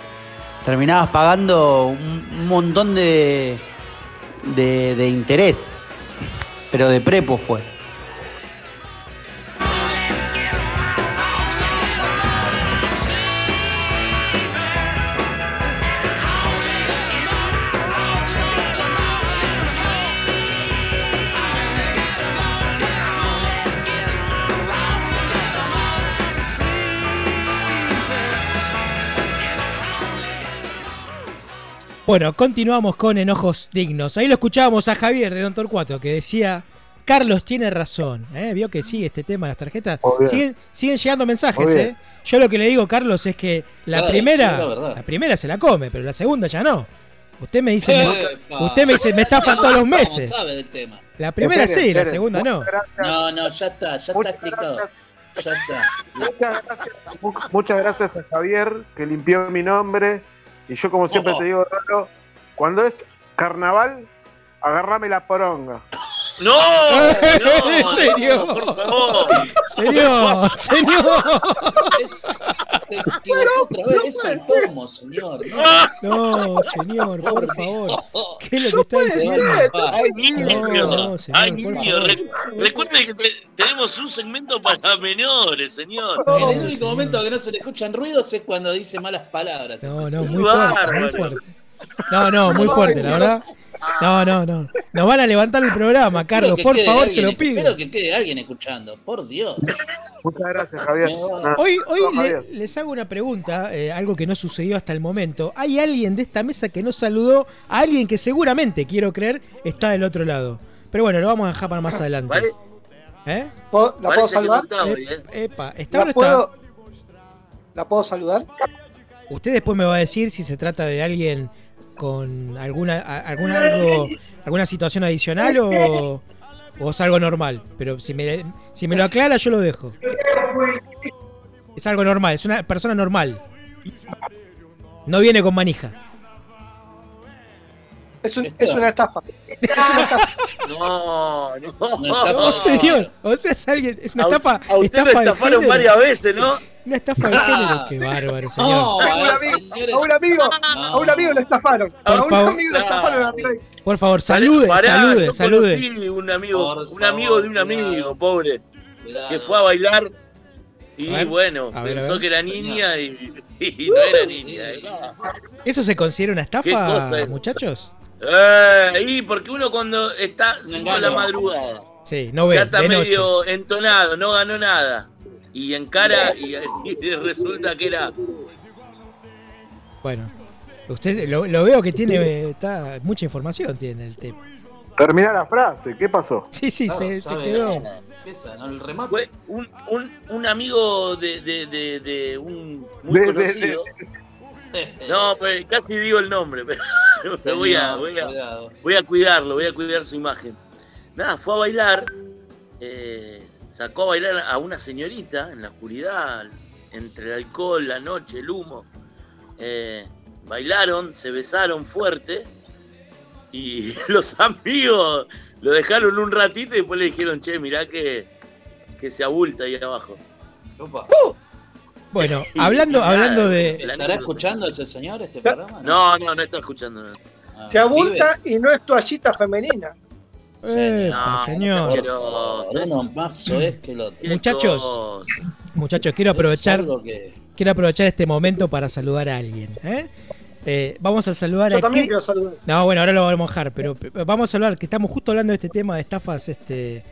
Terminabas pagando un, montón de, de, de interés. Pero de prepo fue. Bueno, continuamos con enojos dignos. Ahí lo escuchábamos a Javier de Don Torcuato que decía, Carlos tiene razón. ¿eh? Vio que sigue este tema de las tarjetas. Siguen, siguen llegando mensajes. ¿eh? Yo lo que le digo, Carlos, es que la Claro, primera, sí, la primera se la come, pero la segunda ya no. Usted me dice, me- Epa. usted me dice, me estafan todos los ¿Cómo meses. sabe del tema? La primera Esperen, sí, la segunda no. No, no, ya está, ya está explicado. Ya está. muchas gracias, mu- muchas gracias a Javier que limpió mi nombre. Y yo, como siempre Oh. te digo, Rolo, cuando es carnaval, agarrame la poronga. ¡No! no ¿En serio? Por favor. Señor, señor. Es- se otra vez, es el pomo, señor. No, No, señor, por favor. ¿Qué es lo que está diciendo? ¡Ay, niño! No, no, señor, ¡Ay, niño! favor. Re- recuerde que te- tenemos un segmento para menores, señor. En el No, único señor. momento que no se le escuchan ruidos es cuando dice malas palabras. No, este no, muy fuerte, muy fuerte. No, no, muy fuerte, la verdad. No, no, no. Nos van a levantar el programa, Espero Carlos, que por favor, alguien- se lo Espero pido. que quede alguien escuchando, por Dios. Muchas gracias, Javier. Hoy, hoy No, le- Javier. les hago una pregunta, eh, algo que no sucedió hasta el momento. ¿Hay alguien de esta mesa que no saludó a alguien que seguramente, quiero creer, está del otro lado? Pero bueno, lo vamos a dejar para más adelante. ¿Eh? ¿Puedo- ¿La puedo saludar? está hoy, ¿eh? Epa, ¿está no ¿La está? ¿La puedo saludar? Usted después me va a decir si se trata de alguien con alguna alguna alguna situación adicional o, o es algo normal. Pero si me, si me lo aclara, yo lo dejo. Es algo normal, es una persona normal. No viene con manija. Es, un- Está. es una estafa. Es una estafa. No, no. Estafa. No, señor. O sea, es alguien. Es una A- estafa. A usted lo estafa de estafaron varias veces, ¿no? Una estafa de género. Qué bárbaro, señor. No, A un a amigo, a un amigo, a un amigo lo estafaron. A un favor. amigo lo estafaron. Por favor, salude, Pará, salude, Un amigo, Por un amigo de un cuidado. amigo, pobre, Cuidado. que fue a bailar y A ver, bueno, a ver, a pensó que era niña y, y no era niña. ¿eh? ¿Eso se considera una ¿Qué estafa, muchachos? Eh, y porque uno cuando está 5 de la madrugada, Sí, no ve, ya está de noche. medio entonado, no ganó nada. Y encara y, y resulta que era. Bueno, usted lo, lo veo que tiene está, mucha información tiene el tema. Termina la frase, ¿qué pasó? Sí, sí, Claro, se, se quedó. nada. Empieza, ¿no? El remate. Fue un, un, un amigo de, de, de, de un muy De- de- conocido. No, pero casi digo el nombre, pero voy a, voy a, Cuidado. voy a cuidarlo, voy a cuidar su imagen. Nada, fue a bailar, eh, sacó a bailar a una señorita en la oscuridad, entre el alcohol, la noche, el humo. Eh, bailaron, se besaron fuerte y los amigos lo dejaron un ratito y después le dijeron, che, mirá que, que se abulta ahí abajo. Opa. Bueno, hablando, hablando de. ¿Estará escuchando ese señor este programa? No, no, no está escuchando. no. Ah, Se abulta y no es toallita femenina. No, señor. Favor, uno más soez que el otro. Qué Muchachos. Muchachos, quiero Es aprovechar, que- quiero aprovechar este momento para saludar a alguien. ¿eh? Eh, vamos a saludar Yo a también quiero saludar. No, bueno, ahora lo vamos a mojar, pero vamos a hablar que estamos justo hablando de este tema de estafas este,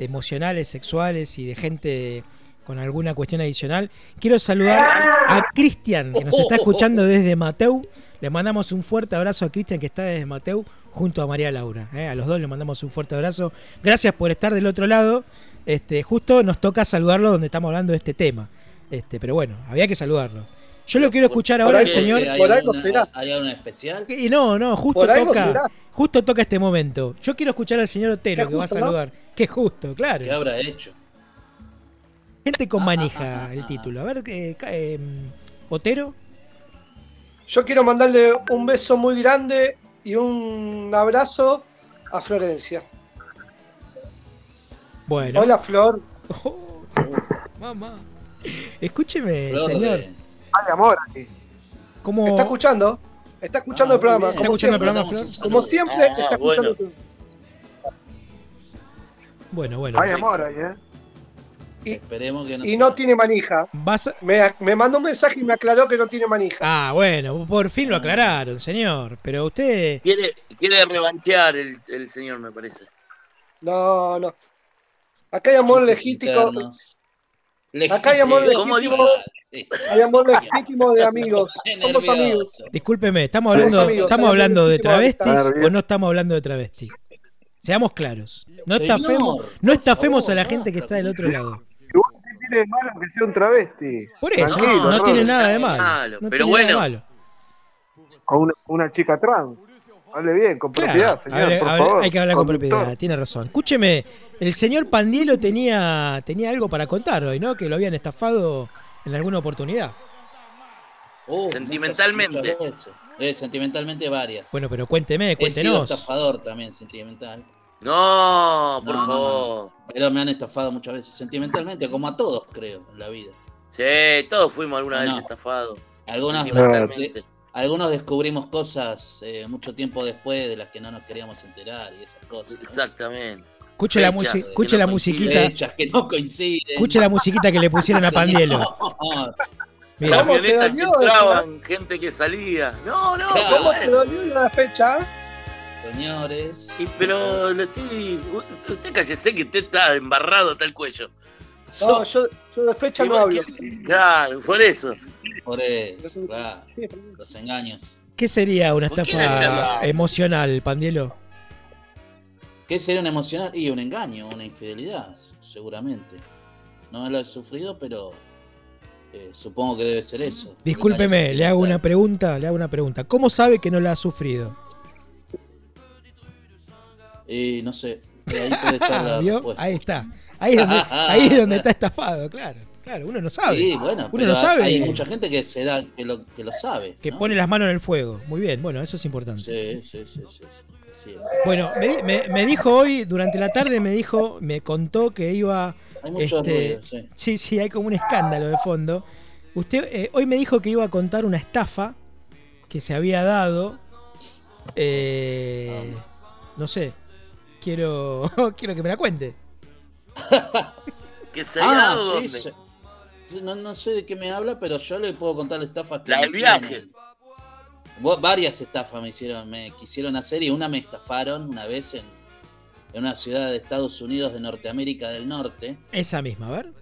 emocionales, sexuales y de gente con alguna cuestión adicional. Quiero saludar a Cristian, que nos está escuchando desde Mateu. Le mandamos un fuerte abrazo a Cristian, que está desde Mateu, junto a María Laura. ¿eh? A los dos le mandamos un fuerte abrazo. Gracias por estar del otro lado. Este, justo nos toca saludarlo donde estamos hablando de este tema. Este, pero bueno, había que saludarlo. Yo lo quiero escuchar Por ahora, que- señor. ¿Hay por algo alguna- será. ¿Hay algo especial? Y no, no, justo toca. será. Justo toca este momento. Yo quiero escuchar al señor Otero que va a justo, ¿no? saludar. Qué justo, claro. ¿Qué habrá hecho? Gente con Ah, manija ah, el ah, título. A ver, eh, eh, Otero. Yo quiero mandarle un beso muy grande y un abrazo a Florencia. Bueno. Hola Flor. Oh, mamá. Escúcheme, Flor señor. de- Hay amor. ¿Cómo... ¿Está escuchando? Está escuchando Ah, el programa. bien. ¿Está Como escuchando el siempre, programa, Mandamos Flor? un como siempre Ah, está escuchando bueno. el programa. Bueno, bueno. Hay amor ahí, ¿eh? Esperemos que no Y sea- no tiene manija. Vas a- Me, me mandó un mensaje y me aclaró que no tiene manija. Ah, bueno, por fin lo aclararon, señor. Pero usted... Quiere, quiere revanchear el, el señor, me parece. No, no. Acá hay amor legítimo. Acá hay amor Legítimo. Hay amor legítimo de amigos. Somos amigos. Discúlpeme, ¿estamos hablando, amigos, ¿estamos hablando de travestis o no estamos hablando de travestis? Seamos claros. No estafemos, no estafemos a la gente que está del otro lado. ¿Qué tiene de malo que sea un travesti? Por eso, Tranquilo, no, tiene nada de malo. malo, No pero tiene nada de bueno. malo. O una, una chica trans. Hable bien, con Claro, propiedad, señor, hable- por hable- favor. hay que hablar con propiedad, tiene razón. Escúcheme, el señor Pandielo tenía, tenía algo para contar hoy, ¿no? Que lo habían estafado en alguna oportunidad. Uh, Sentimentalmente. muchas- muchas veces. Eh, sentimentalmente varias. Bueno, pero cuénteme, He sido cuéntenos. estafador también sentimental. No, por No, no, no. favor. Pero me han estafado muchas veces. Sentimentalmente, como a todos, creo, en la vida. Sí, todos fuimos alguna No, vez estafados. Algunas, Sentimentalmente. algunos descubrimos cosas eh, mucho tiempo después de las que no nos queríamos enterar y esas cosas. ¿no? Exactamente. Escuche la, Fechas musi- que escuche la musiquita, Fechas que no coinciden. escuche la musiquita que le pusieron a Pandielo. Mira, ¿Cómo te Camionetas que dolió entraban, gente que salía. No, no. ¿Cómo te dolió la fecha? Señores. Sí, pero lo estoy. Usted cállese que usted está embarrado hasta el cuello. No, yo, yo de fecha Sí, no hablo. que- Claro, por eso. Por eso, claro. Los engaños. ¿qué sería una ¿Por qué estafa emocional, Pandielo? ¿Qué sería un emocional? Y un engaño, una infidelidad, seguramente. No lo he sufrido, pero eh, supongo que debe ser eso. Discúlpeme, le hago una pregunta, le hago una pregunta. ¿Cómo sabe que no la ha sufrido? Y no sé, ahí puede estar la ¿Vio? respuesta. Ahí está. Ahí es, donde, ahí es donde está estafado, claro. Claro, uno no sabe. Sí, bueno, uno pero no sabe hay mucha gente que se da, que lo, que lo sabe. que ¿no? pone las manos en el fuego. Muy bien, bueno, eso es importante. Sí, sí, sí, sí. Bueno, me, me- me dijo hoy, durante la tarde me dijo, me contó que iba... Hay mucho Este, ruido, sí. Sí, sí, hay como un escándalo de fondo. Usted eh, hoy me dijo que iba a contar una estafa que se había dado. Eh, no sé, quiero, quiero que me la cuente. Que se Ah, dado sí, dónde? sí. Sí, No, no sé de qué me habla, pero yo le puedo contar estafas que La me del hicieron. viaje. Varias estafas me hicieron, me quisieron hacer y una me estafaron una vez en, en una ciudad de Estados Unidos de Norteamérica del Norte, Esa misma, a ver.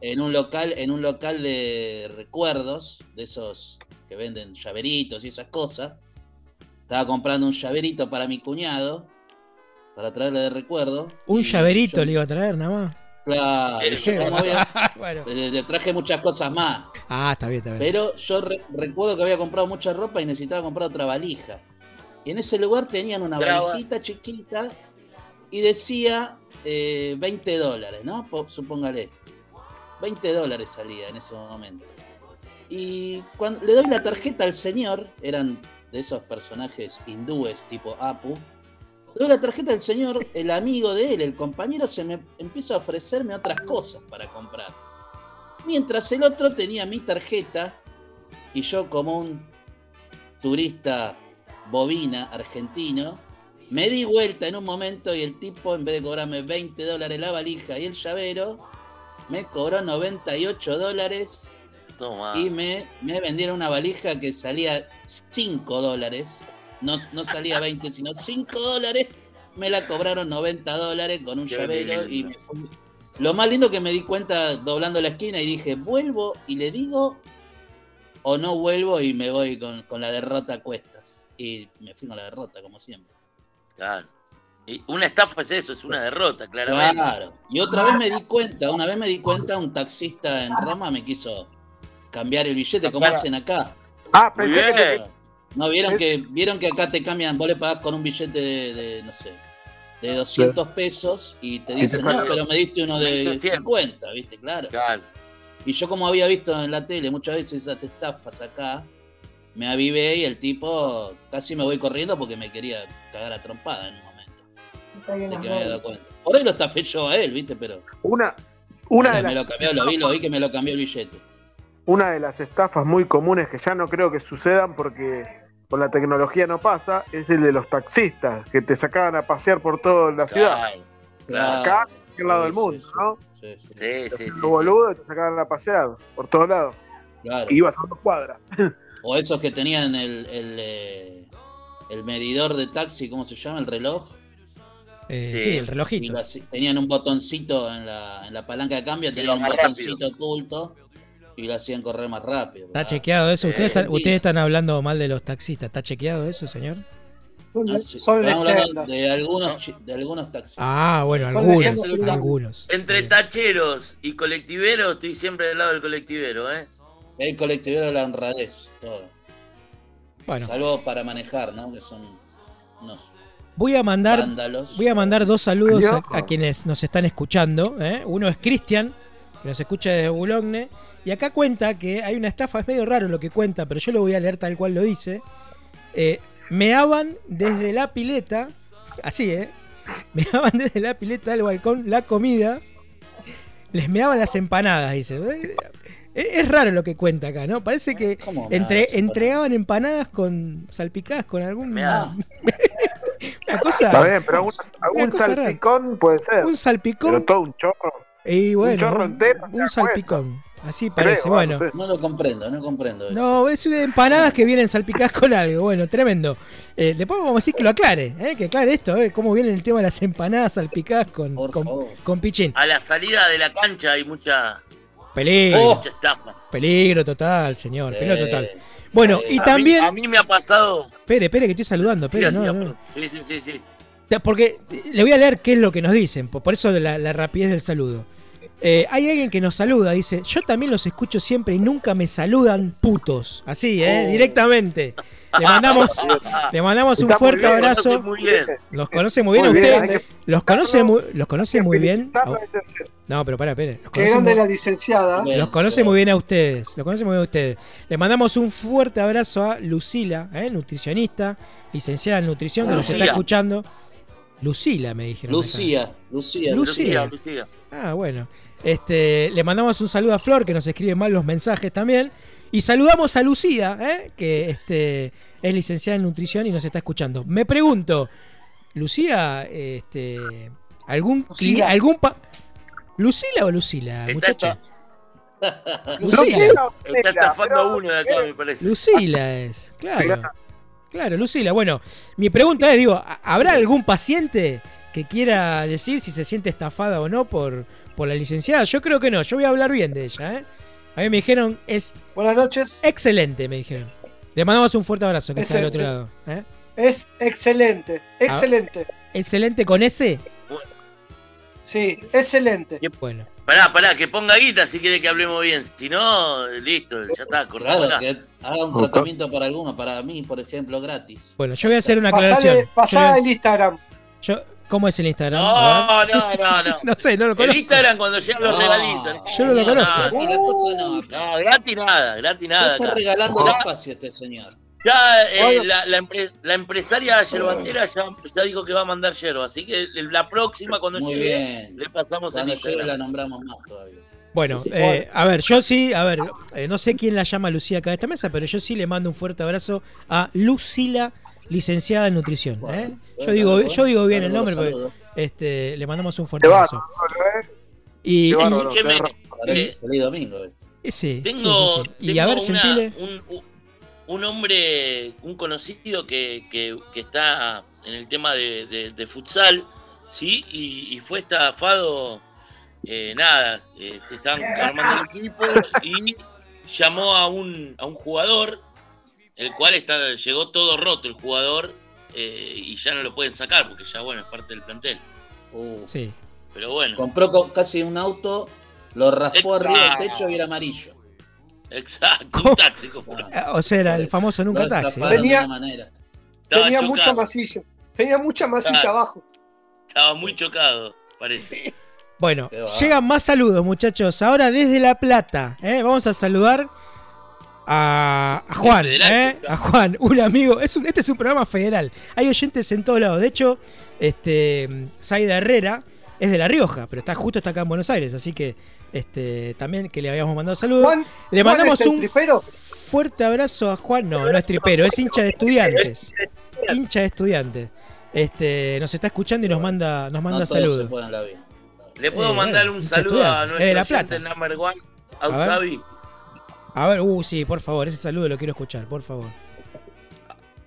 en un local, en un local de recuerdos, de esos que venden llaveritos y esas cosas. Estaba comprando un llaverito para mi cuñado, para traerle de recuerdo. Un llaverito yo- le iba a traer nada más. Claro, y yo como había- Bueno. le, traje muchas cosas más. Ah, está bien, está bien. Pero yo re- recuerdo que había comprado mucha ropa y necesitaba comprar otra valija. Y en ese lugar tenían una Brava. valijita chiquita y decía eh, 20 dólares, ¿no? Supóngale. 20 dólares salía en ese momento. Y cuando le doy la tarjeta al señor, eran de esos personajes hindúes tipo Apu. Doy la tarjeta al señor, el amigo de él, el compañero, se me empieza a ofrecerme otras cosas para comprar. Mientras el otro tenía mi tarjeta y yo como un turista bovina argentino, me di vuelta en un momento y el tipo en vez de cobrarme 20 dólares la valija y el llavero, me cobró 98 dólares y me, me vendieron una valija que salía 5 dólares. No, no salía 20, sino 5 dólares. Me la cobraron 90 dólares con un Qué llavero y me fui. Lo más lindo que me di cuenta doblando la esquina y dije, ¿vuelvo y le digo? ¿O no vuelvo y me voy con, con la derrota a cuestas? Y me fui con la derrota, como siempre. Claro. Y una estafa es eso, es una derrota, claramente. Claro. Y otra vez me di cuenta, una vez me di cuenta, un taxista en Roma me quiso cambiar el billete, como Sacar- hacen acá. Ah, pensé que. No, vieron que, vieron que acá te cambian, vos le pagás con un billete de, de, no sé, de 200 pesos y te dicen, no, pero me diste uno de 200. 50, ¿viste? Claro. Claro. Y yo como había visto en la tele muchas veces esas estafas acá, me avivé y el tipo casi me voy corriendo porque me quería cagar a trompada en un momento. De que me había dado cuenta. Por ahí lo estafé yo a él, ¿viste? Pero una, una, de me las, lo cambió, lo vi, lo vi que me lo cambió el billete. una de las estafas muy comunes que ya no creo que sucedan porque con la tecnología no pasa es el de los taxistas que te sacaban a pasear por toda la ciudad. Claro. Claro. Acá, en cualquier lado Sí, del mundo, sí, sí. ¿no? Sí, sí, Sí, sí, sí. Los sí. boludos te sacaban a pasear por todos lados. claro. Y ibas a dos cuadras. O esos que tenían el, el, eh, el medidor de taxi, ¿cómo se llama? El reloj. Eh, Sí. sí. el relojito. tenían un botoncito en la, en la palanca de cambio, tenían un botoncito oculto. Y lo hacían correr más rápido. ¿Está chequeado eso? Ustedes, están, ustedes están hablando mal de los taxistas. ¿Está chequeado eso, señor? Son, Ah, son leyendas. de algunos, de algunos taxis. Ah, bueno, algunos. Entre tacheros y colectiveros, estoy siempre del lado del colectivero, ¿eh? El colectivero de la honradez, todo. Bueno, Salvo para manejar, ¿no? Que son unos voy a mandar vándalos. Voy a mandar dos saludos a quienes nos están escuchando. ¿eh? Uno es Cristian, que nos escucha desde Boulogne. Y acá cuenta que hay una estafa, es medio raro lo que cuenta, pero yo lo voy a leer tal cual lo dice. Eh, meaban desde la pileta, así, ¿eh? Meaban desde la pileta del balcón la comida. Les meaban las empanadas, dice. Eh, Es, es raro lo que cuenta acá, ¿no? Parece que ¿Cómo me entre, hagas, entregaban empanadas con salpicadas con algún. Una cosa. Está bien, pero algún, rara. salpicón puede ser. Un salpicón. Pero todo un chorro. Y bueno, chorro entero, un salpicón. Así parece, Creo, bueno. no lo comprendo, no comprendo eso. No, es de empanadas que vienen salpicadas con algo. Bueno, tremendo. Eh, después vamos a decir que lo aclare, ¿eh? que aclare esto, a ver cómo viene el tema de las empanadas salpicadas con, con, con pichín. A la salida de la cancha hay mucha, Peligro, Oh. mucha estafa. peligro total, señor, Sí. peligro total. Bueno, y A mí- también. A mí, me ha pasado. Espere, espere, que estoy saludando. Espere, sí, no, no. sí, sí, sí, Porque le voy a leer qué es lo que nos dicen, por por eso la, la rapidez del saludo. Eh, hay alguien que nos saluda, dice, yo también los escucho siempre y nunca me saludan putos. Así, ¿eh? Oh. Directamente. Le mandamos, le mandamos un fuerte bien, Conoce abrazo. muy bien. Los conoce muy bien a Muy bien, usted. que- Los conoce muy, los conoce muy bien. No, pero para, espere. Los Qué conoce, grande muy, la licenciada. los conoce muy bien a ustedes. Los conoce muy bien a ustedes. Le mandamos un fuerte abrazo a Lucila, ¿eh? nutricionista, licenciada en nutrición, que nos está escuchando. Lucila, me dijeron. Lucía. Lucía. Lucía, Lucía. Ah, bueno. Este, le mandamos un saludo a Flor, que nos escribe mal los mensajes también. Y saludamos a Lucía, ¿eh? que este, es licenciada en nutrición y nos está escuchando. Me pregunto, Lucía, este, ¿algún, Lucila. algún pa- ¿Lucila o Lucila, esta- Lucila. Está estafando a uno de acá, me parece. Lucila es, claro. Claro, Lucila. Bueno, mi pregunta es, digo, ¿habrá algún paciente que quiera decir si se siente estafada o no por, por la licenciada? Yo creo que no, yo voy a hablar bien de ella, ¿eh? A mí me dijeron, es Buenas noches. excelente, me dijeron. Le mandamos un fuerte abrazo que Es está del otro lado. ¿eh? Es excelente. Excelente. Excelente con ese. Sí, excelente. Bueno, Pará, pará, que ponga guita si quiere que hablemos bien. Si no, listo, ya está, Claro, acá. que haga un tratamiento para alguno, para mí, por ejemplo, gratis. bueno, yo voy a hacer una aclaración. Pasale, pasá Yo- el Instagram. yo- ¿Cómo es el Instagram? A. No, no, no, no. No sé, no lo El conozco. Instagram cuando llegan los No, regalitos. Yo no lo conozco. La cosa no. No, gratis nada, gratis No nada. está acá. regalando No. el espacio este señor. Ya eh, la, la empre- la empresaria yerbantera ya, ya dijo que va a mandar yerba, así que la próxima cuando Muy llegue bien. le pasamos el Cuando la Instagram. nombramos más todavía. Bueno, eh, a ver, yo sí, a ver, eh, no sé quién la llama Lucía acá de esta mesa, pero yo sí le mando un fuerte abrazo a Lucila, licenciada en nutrición. ¿eh? Yo digo, yo digo bien el nombre, porque este, le mandamos un fuerte abrazo. ¿eh? Y, Eh, domingo. eh. y- sí, sí, Tengo, sí, sí. Y tengo a ver, un, un- un hombre, un conocido que, que- que está en el tema de, de- de futsal, ¿sí? Y, y fue estafado, eh, nada, eh, estaban armando el equipo y llamó a un, a un jugador, el cual está, llegó todo roto el jugador eh, y ya no lo pueden sacar porque ya, bueno, es parte del plantel. Uh, Sí. Pero bueno, Compró co- casi un auto, lo raspó arriba del techo y era amarillo. exacto, un taxi. compró. Ah, O sea, era el famoso nunca taxi. estafaron Tenía- de una manera. Tenía mucha masilla. Tenía mucha masilla abajo. Estaba muy chocado, parece. Bueno, llegan más saludos, muchachos. Ahora desde La Plata, ¿eh? vamos a saludar a, a Juan, ¿eh? a Juan, un amigo. Es un, este es un programa federal. Hay oyentes en todos lados. De hecho, este, Zaida Herrera es de La Rioja, pero está justo está acá en Buenos Aires, así que este, también que le habíamos mandado saludos. Juan, Le Juan mandamos un tripero. fuerte abrazo a Juan. No, no es tripero, es hincha de estudiantes. Hincha de estudiantes. Este, nos está escuchando y nos manda, nos manda no saludos. Le puedo Eh, mandar un saludo a es de La nuestro Plata. oyente number one, a A. A ver, uh, sí, por favor, ese saludo lo quiero escuchar, por favor.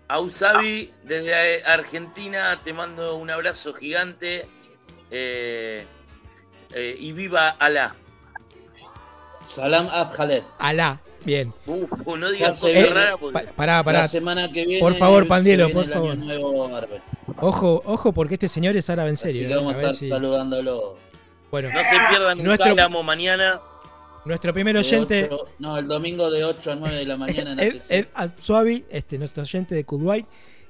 A Usabi, desde Argentina, te mando un abrazo gigante. eh, eh, y viva Alá. Salam Abhalet. Alá. Bien. Uf, no digas se cosas viene. raras porque Pa- pará, pará. La semana que viene. Por favor, viene por el favor. Año nuevo árabe. Ojo, ojo, porque este señor es árabe en serio. Así que ¿eh? vamos a estar si- saludándolo. Bueno, no se pierdan un Nuestro- cálamo mañana. Nuestro primer oyente, no, el domingo de 8 a 9 de la mañana en Ed, ATC. Ed Al-Suavi, este, nuestro oyente de Kuwait,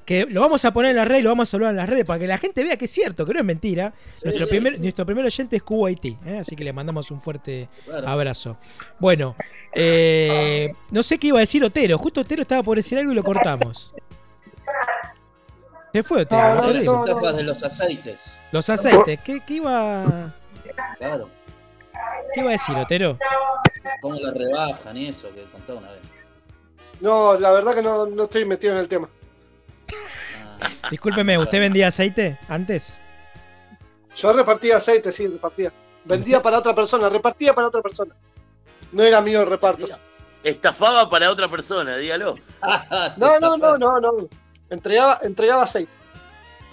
que lo vamos a poner en las redes, lo vamos a hablar en las redes para que la gente vea que es cierto, que no es mentira. nuestro, sí, primer, sí. nuestro primer oyente es Kuwaití, ¿eh? así que le mandamos un fuerte Claro. abrazo. Bueno, eh, no sé qué iba a decir Otero, justo Otero estaba por decir algo y lo cortamos. Se fue Otero. No, Ah, no, no, de los aceites. Los aceites, ¿qué, qué iba, Claro. ¿Qué iba a decir Otero? Cómo la rebajan y eso que contaba una vez. No, la verdad que no, no estoy metido en el tema. Ah, Discúlpeme, ¿usted vendía aceite antes? Yo repartía aceite, sí, repartía. Vendía para otra persona, repartía para otra persona. No era mío el reparto. Estafaba para otra persona, dígalo. No, no, no, no, no. Entregaba, entregaba aceite.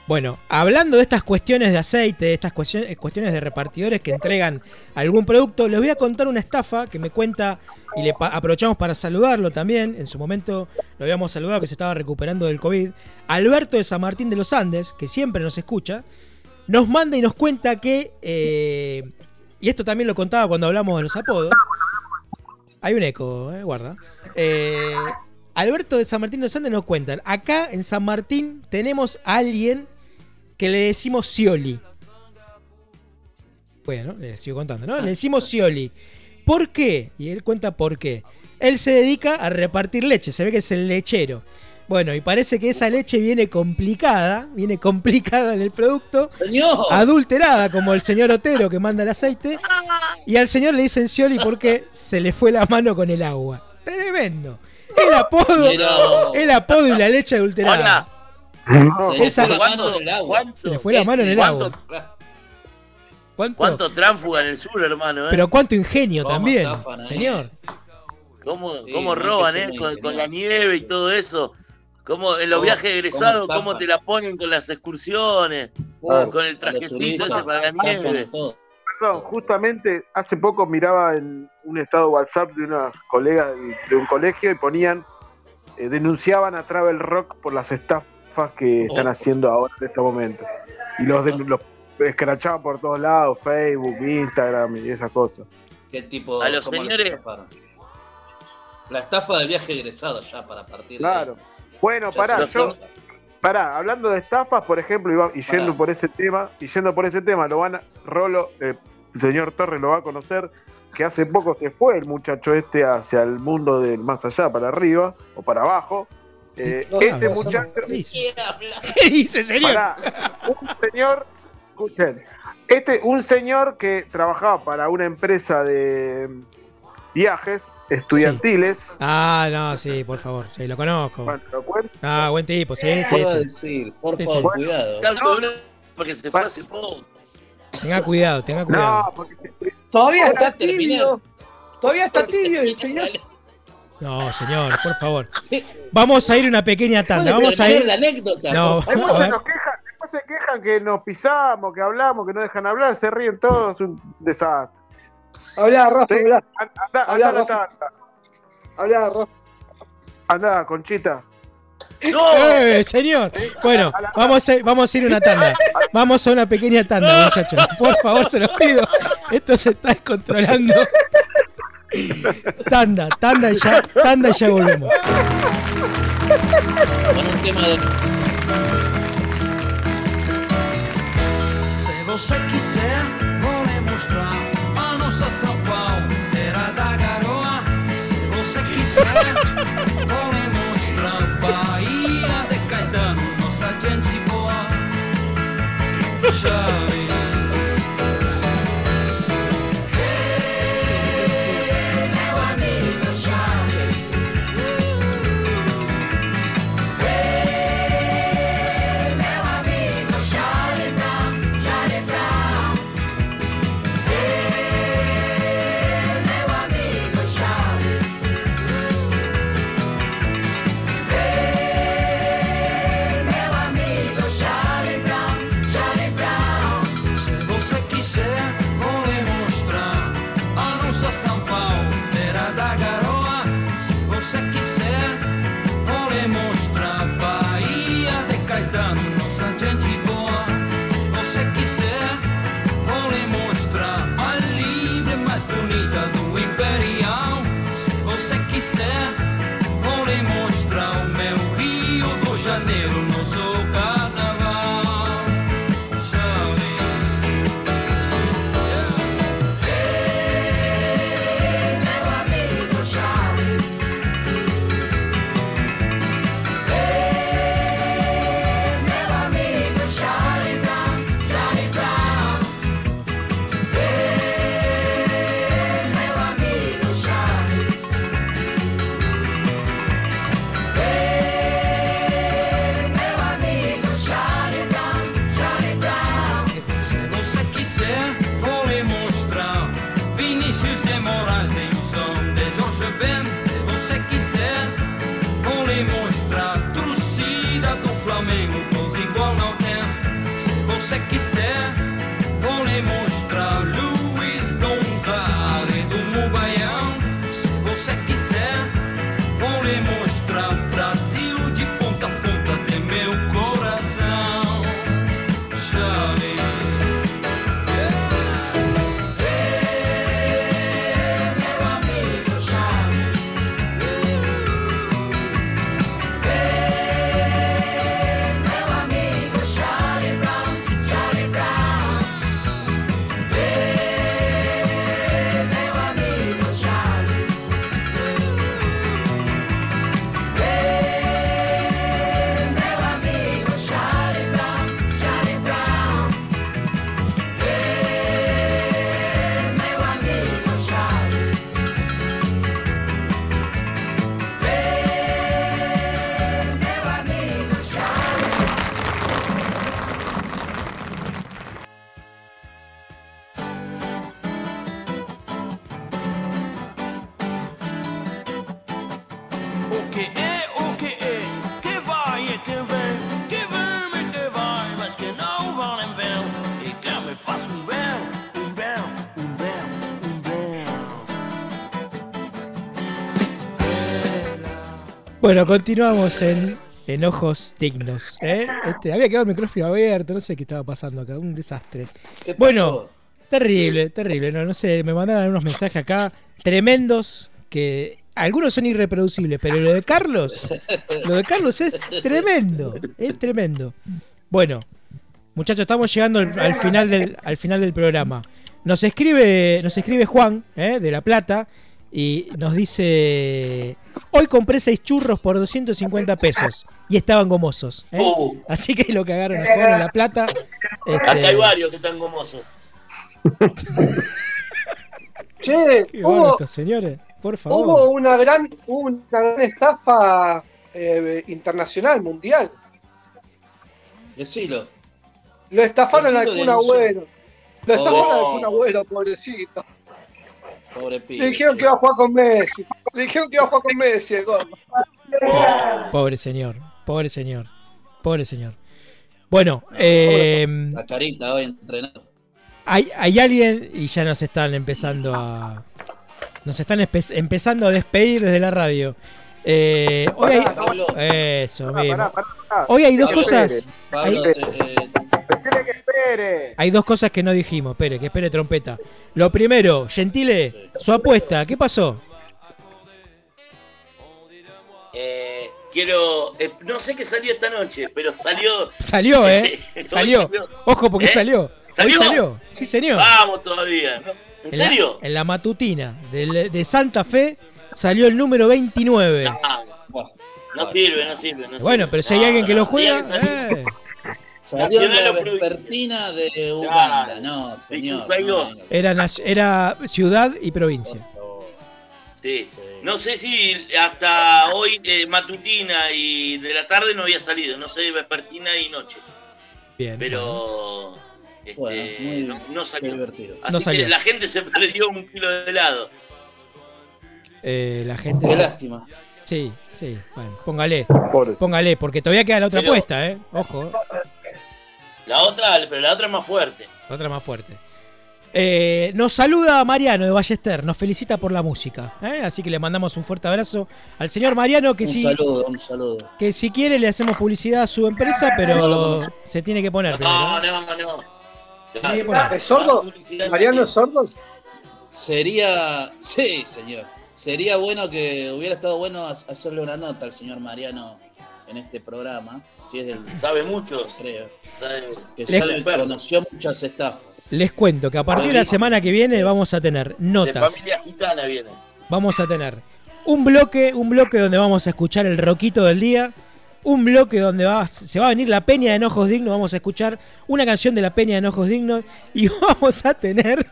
Bueno, hablando de estas cuestiones de aceite, de estas cuestiones, cuestiones de repartidores que entregan algún producto, les voy a contar una estafa que me cuenta y le aprovechamos para saludarlo también. En su momento lo habíamos saludado que se estaba recuperando del COVID. Alberto de San Martín de los Andes, que siempre nos escucha, nos manda y nos cuenta que, eh, y esto también lo contaba cuando hablamos de los apodos, hay un eco, eh, guarda. Eh, Alberto de San Martín de los Andes nos cuentan, acá en San Martín tenemos a alguien que le decimos Scioli. Bueno, le sigo contando, ¿no? Le decimos Scioli. ¿Por qué? Y él cuenta por qué. Él se dedica a repartir leche, se ve que es el lechero. Bueno, y parece que esa leche viene complicada, viene complicada en el producto, Señor. adulterada como el señor Otero que manda el aceite, y al señor le dicen Scioli porque se le fue la mano con el agua. Tremendo. El apodo, Pero- el apodo y la leche adulterada. Ahora, Se le fue la mano ¿cuánto, en el agua. Se le fue la mano en el ¿Cuánto- agua. ¿Cuánto? cuánto tránfuga en el sur, hermano? ¿eh? Pero cuánto ingenio ¿Cómo también, estafan señor. ¿Cómo, Sí, cómo no roban, eh? Con, con la nieve y todo eso. Cómo en los ¿Cómo- viajes cómo egresados, cómo, estafan? te la ponen con las excursiones, con el trajecito ese para la nieve. Perdón, justamente hace poco miraba en un estado WhatsApp de unas colegas de, de un colegio y ponían, eh, denunciaban a Travel Rock por las estafas que están Oh. haciendo ahora en este momento. Y los, de- los escrachaban por todos lados, Facebook, Instagram y esas cosas. ¿Qué tipo A los señores- estafaron? La estafa del viaje egresado ya para partir de. Claro. Bueno, Ya pará, yo, estafa. Pará, hablando de estafas, por ejemplo, y, va- y yendo Pará. por ese tema, y yendo por ese tema, lo van a, Rolo, eh, el señor Torres lo va a conocer, que hace poco se fue el muchacho este hacia el mundo del más allá, para arriba, o para abajo. Eh, No, ese no, muchacho, ¿Qué dice? ¿Qué habla? ¿Qué dice, señor? un señor, escuchen, este, un señor que trabajaba para una empresa de viajes estudiantiles, Ah, no, sí, por favor, sí, lo conozco. bueno, ¿lo acuerdas? Ah, buen tipo, sí, ¿Qué sí, sí. decir? Por Sí, favor, sí. cuidado. Tanto, ¿no? Porque se fue hace poco. Tenga cuidado, tenga cuidado. No, porque Todavía está tibio. Todavía está tibio el señor. No, señor, por favor. Vamos a ir a una pequeña tanda. ¿Puede Vamos a ir. la anécdota, No. por favor? Después se, nos quejan, después se quejan que nos pisamos, que hablamos, que no dejan hablar, se ríen todos, es un desastre. Habla, Rafa, Sí. habla. Anda, Habla, anda, a la Rafa. Rafa. Anda, Conchita. ¡No! ¡Eh, señor! Bueno, vamos a, vamos a ir a una tanda. Vamos a una pequeña tanda, muchachos. Por favor, se los pido. Esto se está descontrolando. Tanda, tanda y ya, tanda y ya volvemos. Con un tema de Se você quiser, vou lhe mostrar a nossa São Paulo, terra da garoa. Se você quiser, você quiser, Bueno, continuamos en, en Ojos Dignos. ¿eh? Este, había quedado el micrófono abierto, no sé qué estaba pasando acá, un desastre. ¿Qué pasó? Bueno, terrible, terrible. No, no sé, me mandaron unos mensajes acá tremendos que algunos son irreproducibles, pero lo de Carlos, lo de Carlos es tremendo, es tremendo. Bueno, muchachos, estamos llegando al, al final del al final del programa. Nos escribe nos escribe Juan, ¿eh? de La Plata y nos dice Hoy compré seis churros por 250 pesos y estaban gomosos. ¿eh? Uh. Así que lo cagaron a en La Plata. Acá Este, hay varios que están gomosos. Che, qué hubo, estos señores, por favor. hubo una gran, una gran estafa eh, internacional, mundial. Decilo. Lo estafaron al Decilo, Kun denunció. Agüero. Lo estafaron Oh. al Kun Agüero, pobrecito. Pobre Le pibe. dijeron que iba a jugar con Messi. Le dijeron que iba a jugar con Messi, el gordo. Pobre señor, pobre señor, pobre señor. Bueno, eh, La carita hoy entrenando. hay, hay alguien y ya nos están empezando a. Nos están empezando a despedir desde la radio. Eh, hoy hay, eso mismo. Hoy hay dos cosas. Pablo, hay- te- eh, Espere que espere. Hay dos cosas que no dijimos. Espere, que espere trompeta. Lo primero, Gentile, Sí. su apuesta, ¿qué pasó? Eh, quiero. eh, no sé qué salió esta noche, pero salió. Salió, ¿eh? Salió. Ojo, porque ¿Eh? salió. ¿Salió? Hoy salió. Sí, señor. Vamos todavía. ¿no? ¿En En la- serio? en la matutina de Santa Fe salió el número 29. No, buah, no sirve, no sirve. no Bueno, sirve. pero si hay No, alguien que no, lo juega, eh, o provincia. vespertina de Uganda. No, señor. No era, ciudad y provincia. Sí. Sí. No sé si hasta hoy eh, matutina y de la tarde no había salido. No sé, vespertina y noche. Bien. Pero. este, Bueno, muy no, salió. divertido. Así No que salió. la gente se perdió un kilo de helado. Eh, la gente. Qué lástima. Sí, sí. Bueno, póngale. Pobre. Póngale, porque todavía queda la otra Pero- apuesta, ¿eh? Ojo, La otra, pero la otra es más fuerte. la otra más fuerte. Eh, nos saluda Mariano de Ballester, nos felicita por la música. ¿eh? Así que le mandamos un fuerte abrazo al señor Mariano, que Un si, saludo, un saludo. que si quiere le hacemos publicidad a su empresa, pero No se tiene que poner primero. No, no, no. Tiene que poner. ¿Es sordo? ¿Mariano no es sordo? Sería. Sí, señor. Sería bueno que hubiera estado bueno ha- hacerle una nota al señor Mariano en este programa. Si es del. Sabe mucho. Creo. Sabe, Que Les- sabe- conoció muchas estafas. Les cuento que a partir de la semana que viene vamos a tener de notas. familia gitana viene. Vamos a tener un bloque, un bloque donde vamos a escuchar el roquito del día. Un bloque donde va, se va a venir la Peña de Enojos Dignos. Vamos a escuchar una canción de la Peña de Enojos Dignos. Y vamos a tener.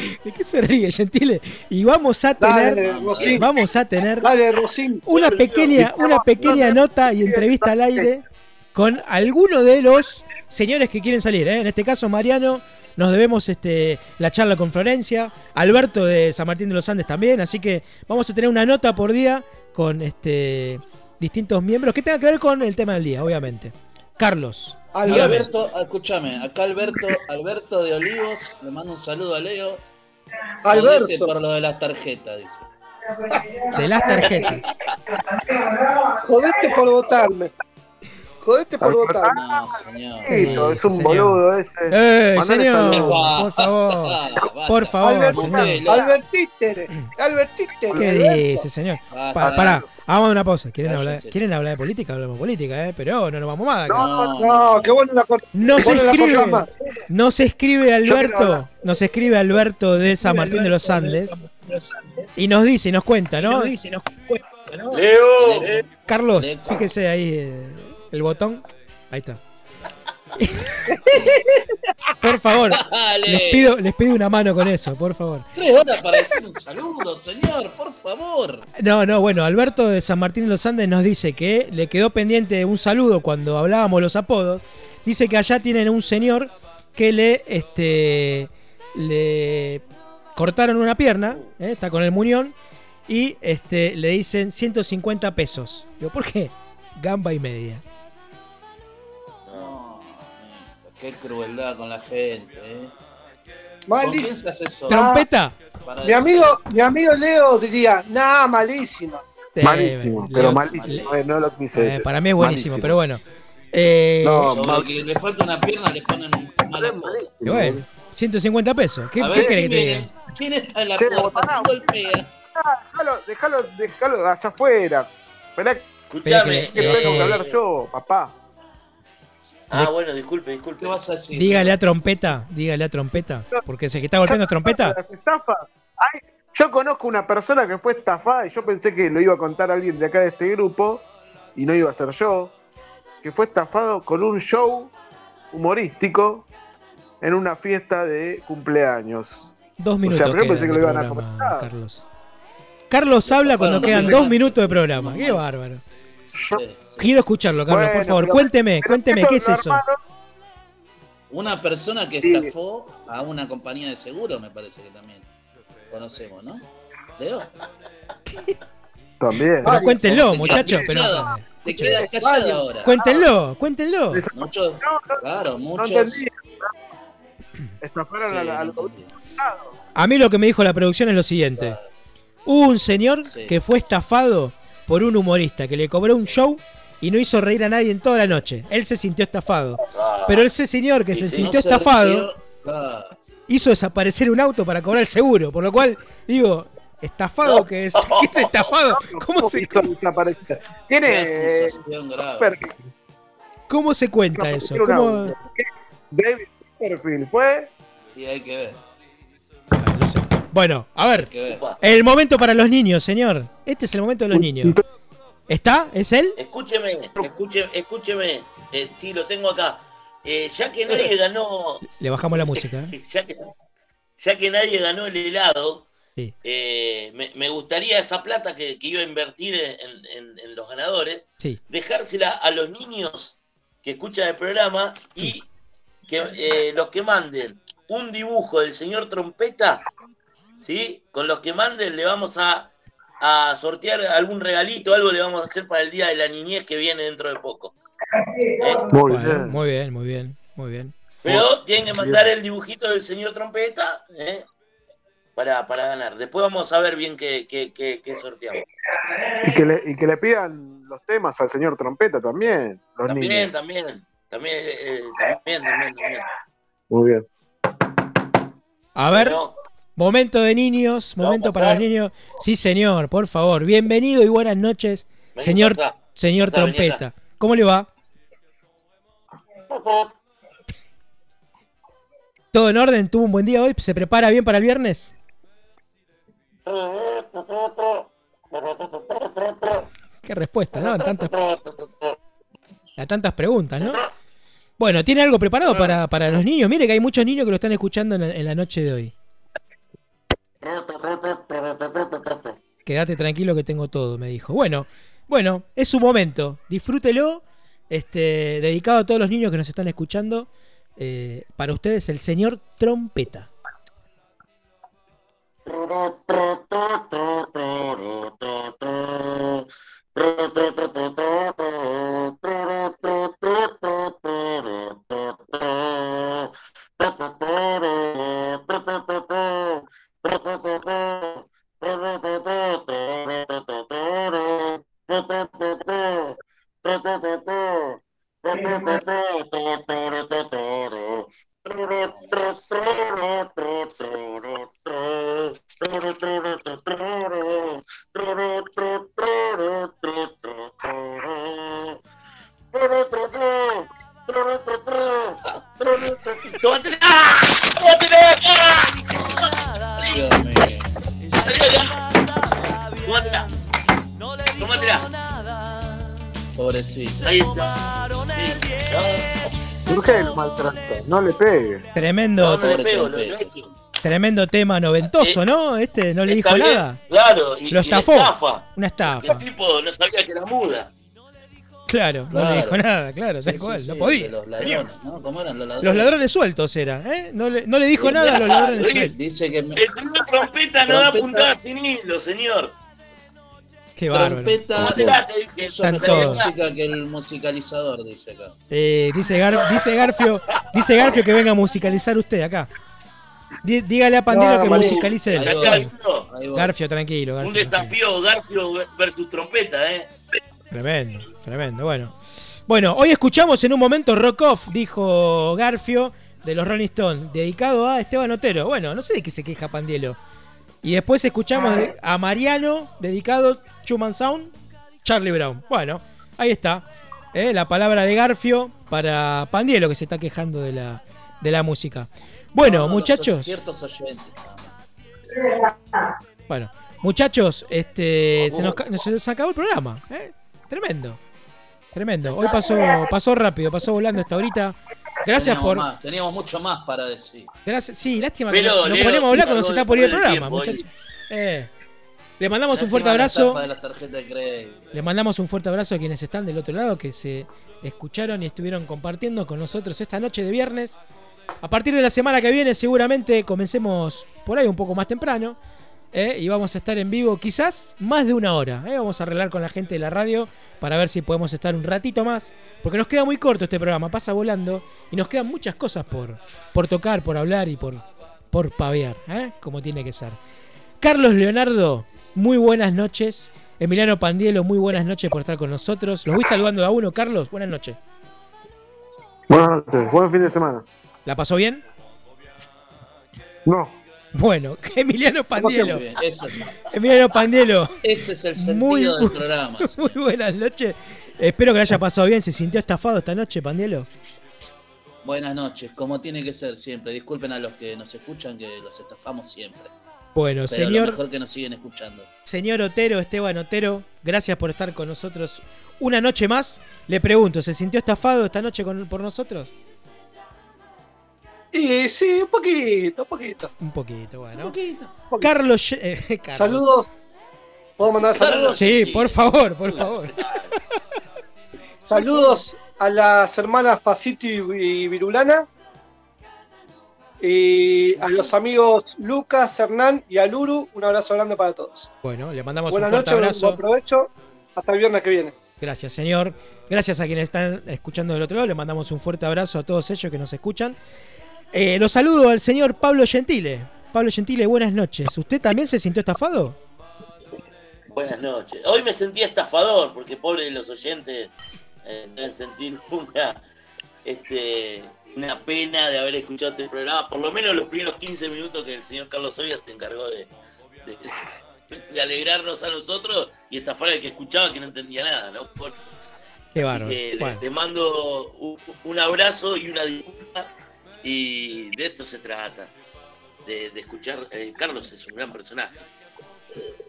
¿De qué se ríe, Gentile? Y vamos a tener. Dale. Vamos a tener Dale, Rosín. una pequeña, una pequeña nota y entrevista al aire con alguno de los señores que quieren salir. ¿eh? En este caso, Mariano, nos debemos este, la charla con Florencia, Alberto de San Martín de los Andes también, así que vamos a tener una nota por día con este, distintos miembros que tengan que ver con el tema del día, obviamente. Carlos. Alberto. Escúchame, acá Alberto, Alberto de Olivos, le mando un saludo a Leo. Alberto. Por lo de las tarjetas, dice. De las tarjetas. Jodete por votarme. Jodete por votarme. No, señor. Sí, es un señor. boludo ese. ¡Eh, señor! Por favor. Por favor, Alberto, señor. ¿Qué dice, señor? Pará, vamos a una pausa. ¿Quieren hablar. ¿Quieren hablar de política? Hablamos de política, ¿eh? Pero no nos vamos más. acá. No, No, qué bueno la corta. No se escribe, no se escribe Alberto, nos escribe Alberto de San Martín de los Andes y nos dice y nos cuenta, ¿no? Leo. Carlos, Leco. fíjese ahí eh, el botón. Ahí está. Por favor, Dale. les pido, les pido una mano con eso, por favor. Tres horas para decir un saludo, señor, por favor. No, no, bueno, Alberto de San Martín de los Andes nos dice que le quedó pendiente un saludo cuando hablábamos los apodos. Dice que allá tienen un señor que le, este, le cortaron una pierna, ¿eh? está con el muñón, y este, le dicen 150 pesos. Digo, ¿por qué? Gamba y media. Qué crueldad con la gente, ¿eh? ¿Con quién Malísimo. se hace eso? ¿Trompeta? Para Mi amigo, mi amigo Leo diría. Eh, Malísimo, le- pero malísimo. eh, no lo quise eh, decir. para mí es buenísimo, Malísimo. pero bueno. Eh, No, que le falta una pierna le ponen un mal bueno, 150 pesos. ¿Qué, ¿quién que te diga? viene? ¿Quién está en la puerta? pará. ¿Quién golpea? Déjalo, déjalo, déjalo allá afuera. Esperá Escuchame. Que tengo que eh, hablar yo, papá. Ah, bueno, disculpe, disculpe. ¿Qué vas a decir? Dígale a trompeta, dígale a trompeta, porque se que está golpeando trompeta. Las estafas. Ay, yo conozco una persona que fue estafada y yo pensé que lo iba a contar alguien de acá de este grupo y no iba a ser yo. Que fue estafado con un show humorístico en una fiesta de cumpleaños. Dos O sea, minutos pero yo pensé que de lo iban a comentar. Carlos. Carlos habla cuando quedan dos minutos de programa. Qué bárbaro. Yo- Sí, sí. Quiero escucharlo, Carlos, por favor. pero- Cuénteme, pero cuénteme, ¿qué es eso? Una persona que Sí. estafó a una compañía de seguro, me parece que también conocemos, ¿no? Leo, También. Pero cuéntenlo, Te muchachos. Pero, te quedas callado ahora. cuéntenlo, cuéntenlo. Muchos, claro, muchos. Estafaron Sí, a no. A mí lo que me dijo la producción es lo siguiente. Hubo un señor Sí. que fue estafado por un humorista que le cobró un show y no hizo reír a nadie en toda la noche. Él se sintió estafado. Ah, Pero ese señor que se si No sintió se estafado rió, claro. hizo desaparecer un auto para cobrar el seguro. Por lo cual, digo, ¿estafado No. qué es? ¿Qué es estafado? ¿Cómo se, desaparecer? Tiene. cómo se cuenta eso? ¿Cómo-. David Copperfield fue. Y hay que ver, Ah, no sé. Bueno, a ver. El momento para los niños, señor. Este es el momento de los niños. ¿Está? ¿Es él? Escúcheme, escúcheme, escúcheme. Eh, sí, lo tengo acá. Eh, ya que nadie ganó, Le bajamos la música. ¿eh? ya que, ya que nadie ganó el helado, Sí. eh, me, me gustaría esa plata que, que iba a invertir en, en- en los ganadores, Sí. dejársela a los niños que escuchan el programa y que eh, los que manden un dibujo del señor Trompeta, ¿sí? Con los que manden le vamos a, a sortear algún regalito, algo le vamos a hacer para el Día de la Niñez que viene dentro de poco. ¿eh? Muy Bueno, bien. muy bien, muy bien, muy bien. Pero tienen que mandar el dibujito del señor Trompeta ¿eh? para, para ganar. Después vamos a ver bien qué, qué, qué- qué sorteamos. Y que, le, y que le pidan los temas al señor Trompeta también. Los También, niños. también, también, eh, también, también, también. Muy bien. A ver, Bueno, Momento de niños, momento para los niños. Sí, señor, por favor. Bienvenido y buenas noches, Vení señor, acá. señor Acá, trompeta. ¿Cómo le va? ¿Todo en orden? ¿Tuvo un buen día hoy? ¿Se prepara bien para el viernes? Qué respuesta, ¿no? A tantas, a tantas preguntas, ¿no? Bueno, ¿tiene algo preparado para, para los niños? Mire que hay muchos niños que lo están escuchando en la, en la noche de hoy. Quédate tranquilo que tengo todo, me dijo. Bueno, bueno, es su momento. Disfrútelo. Este, dedicado a todos los niños que nos están escuchando. eh, para ustedes, el señor trompeta. Pobrecito. Ahí está. Sí. ¿Por qué lo maltrata? No le pegue. Tremendo, No, no le Pobre pego, lo, lo he trompeta. hecho. tremendo tema noventoso, Eh, ¿no? Este no le dijo bien, nada. Claro, y, Lo y estafó. estafa. Una El estafa. tipo no sabía que era muda. Claro, no le dijo nada, claro, Sí, tal sí, cual, sí, no podía. Los ladrones, ¿no? ¿Cómo eran los ladrones? Los ladrones sueltos era, ¿eh? No le, no le dijo nada a los ladrones sueltos. Dice que me- El señor trompeta no da puntada sin hilo, señor. Qué trompeta mejor todos. música que el musicalizador, dice acá. Eh, dice, Gar- dice Garfio, dice Garfio que venga a musicalizar usted acá. Dí- dígale a Pandero No, que musicalice él. Garfio, tranquilo, un Garfio. desafío Garfio versus trompeta, ¿eh? Tremendo, tremendo. Bueno. Bueno, hoy escuchamos en un momento Rock Off, dijo Garfio, de los Rolling Stones, dedicado a Esteban Otero. Bueno, no sé de qué se queja Pandielo. Y después escuchamos a Mariano, dedicado Chuman Sound, Charlie Brown. Bueno, ahí está. ¿eh? La palabra de Garfio para Pandielo, que se está quejando de la, de la música. Bueno, No, no, los muchachos. Ciertos oyentes. Bueno, muchachos, este, se, nos, se nos acabó el programa. ¿eh? Tremendo. Tremendo. Hoy pasó, pasó rápido, pasó volando esta horita. Gracias teníamos por. Más, teníamos mucho más para decir. Gracias. Sí, lástima que Pero, no- nos Leo, ponemos a hablar cuando se está ir el programa, muchachos. Eh, le mandamos un fuerte la abrazo. de la de. Le mandamos un fuerte abrazo a quienes están del otro lado, que se escucharon y estuvieron compartiendo con nosotros esta noche de viernes. A partir de la semana que viene seguramente comencemos por ahí un poco más temprano. ¿Eh? Y vamos a estar en vivo quizás más de una hora. ¿eh? Vamos a arreglar con la gente de la radio para ver si podemos estar un ratito más. Porque nos queda muy corto este programa, pasa volando. Y nos quedan muchas cosas por, por tocar, por hablar y por, por pavear. ¿eh? Como tiene que ser. Carlos Leonardo, muy buenas noches. Emiliano Pandielo, muy buenas noches por estar con nosotros. Los voy saludando a uno, Carlos. Buenas noches. Buenas noches, buen fin de semana. ¿La pasó bien? No, Bueno, Emiliano Muy Pandielo. bien, Ese es, Emiliano Pandielo, ese es el sentido Muy del programa. muy buenas noches. Espero que le haya pasado bien. ¿Se sintió estafado esta noche, Pandielo? Buenas noches, como tiene que ser siempre. Disculpen a los que nos escuchan que los estafamos siempre. Bueno, Pero lo señor, mejor que nos siguen escuchando. señor Otero, Esteban Otero, gracias por estar con nosotros una noche más. Le pregunto, ¿se sintió estafado esta noche con- por nosotros? Y sí, un poquito, un poquito. Un poquito, bueno. poquito. Carlos, Ye- eh, Carlos. Saludos. ¿Puedo mandar saludos? Sí, por favor, por favor. Saludos a las hermanas Pasito y Virulana. Y a los amigos Lucas, Hernán y Aluru. Un abrazo grande para todos. Bueno, le mandamos Buenas un fuerte noches, abrazo. buen provecho. Hasta el viernes que viene. Gracias, señor. Gracias a quienes están escuchando del otro lado. Le mandamos un fuerte abrazo a todos ellos que nos escuchan. Eh, los saludo al señor Pablo Gentile. Pablo Gentile, buenas noches. ¿Usted también se sintió estafado? Buenas noches. Hoy me sentí estafador, porque pobre de los oyentes eh, deben sentir una este, una pena de haber escuchado este programa, por lo menos los primeros 15 minutos que el señor Carlos Soria se encargó de, de- de alegrarnos a nosotros y estafar al que escuchaba que no entendía nada, ¿no? Por- Qué así que le- Bueno. te mando un, un abrazo y una disculpa y de esto se trata, de, de escuchar. eh, Carlos es un gran personaje.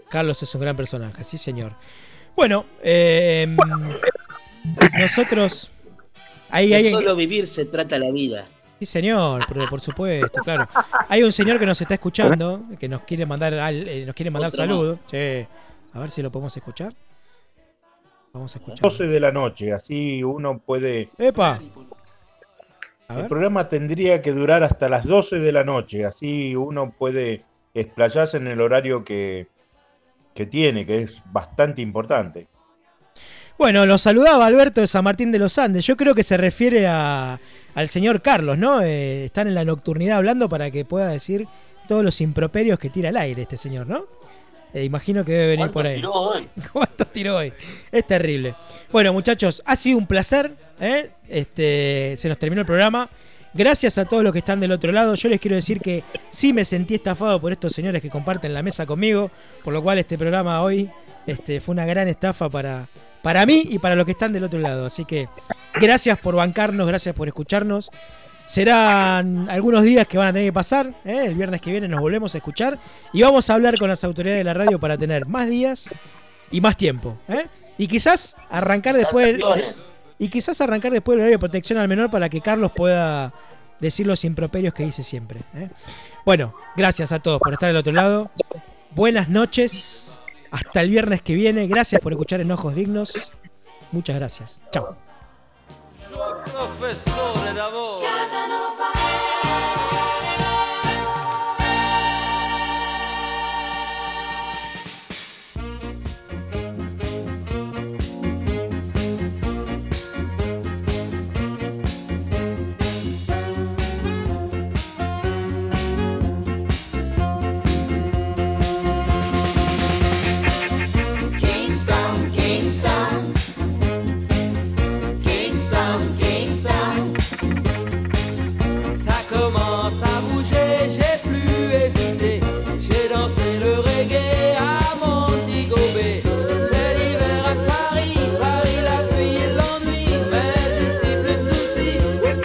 Carlos es un gran personaje, sí señor. Bueno, eh, nosotros... Ahí, De ahí, solo vivir se trata la vida. Sí, señor, por, por supuesto, claro. Hay un señor que nos está escuchando, que nos quiere mandar al- eh, nos quiere mandar saludos. Sí. A ver si lo podemos escuchar. Vamos a escuchar. 12 de la noche, así uno puede... ¡Epa! El programa tendría que durar hasta las 12 de la noche, así uno puede explayarse en el horario que, que tiene, que es bastante importante. Bueno, lo saludaba Alberto de San Martín de los Andes. Yo creo que se refiere a, al señor Carlos, ¿no? Eh, están en la nocturnidad hablando para que pueda decir todos los improperios que tira al aire este señor, ¿no? Eh, imagino que debe venir por ahí. tiró hoy? ¿Cuánto tiró hoy? Es terrible. Bueno, muchachos, ha sido un placer. ¿Eh? Este, se nos terminó el programa. Gracias a todos los que están del otro lado. Yo les quiero decir que sí me sentí estafado por estos señores que comparten la mesa conmigo, por lo cual este programa hoy este, fue una gran estafa para, para mí y para los que están del otro lado. Así que gracias por bancarnos, gracias por escucharnos. Serán algunos días que van a tener que pasar. ¿eh? El viernes que viene nos volvemos a escuchar y vamos a hablar con las autoridades de la radio para tener más días y más tiempo. ¿eh? Y quizás arrancar después. de-. Y quizás arrancar después del horario de protección al menor para que Carlos pueda decir los improperios que dice siempre. ¿eh? Bueno, gracias a todos por estar del otro lado. Buenas noches. Hasta el viernes que viene. Gracias por escuchar Enojos Dignos. Muchas gracias. Chao.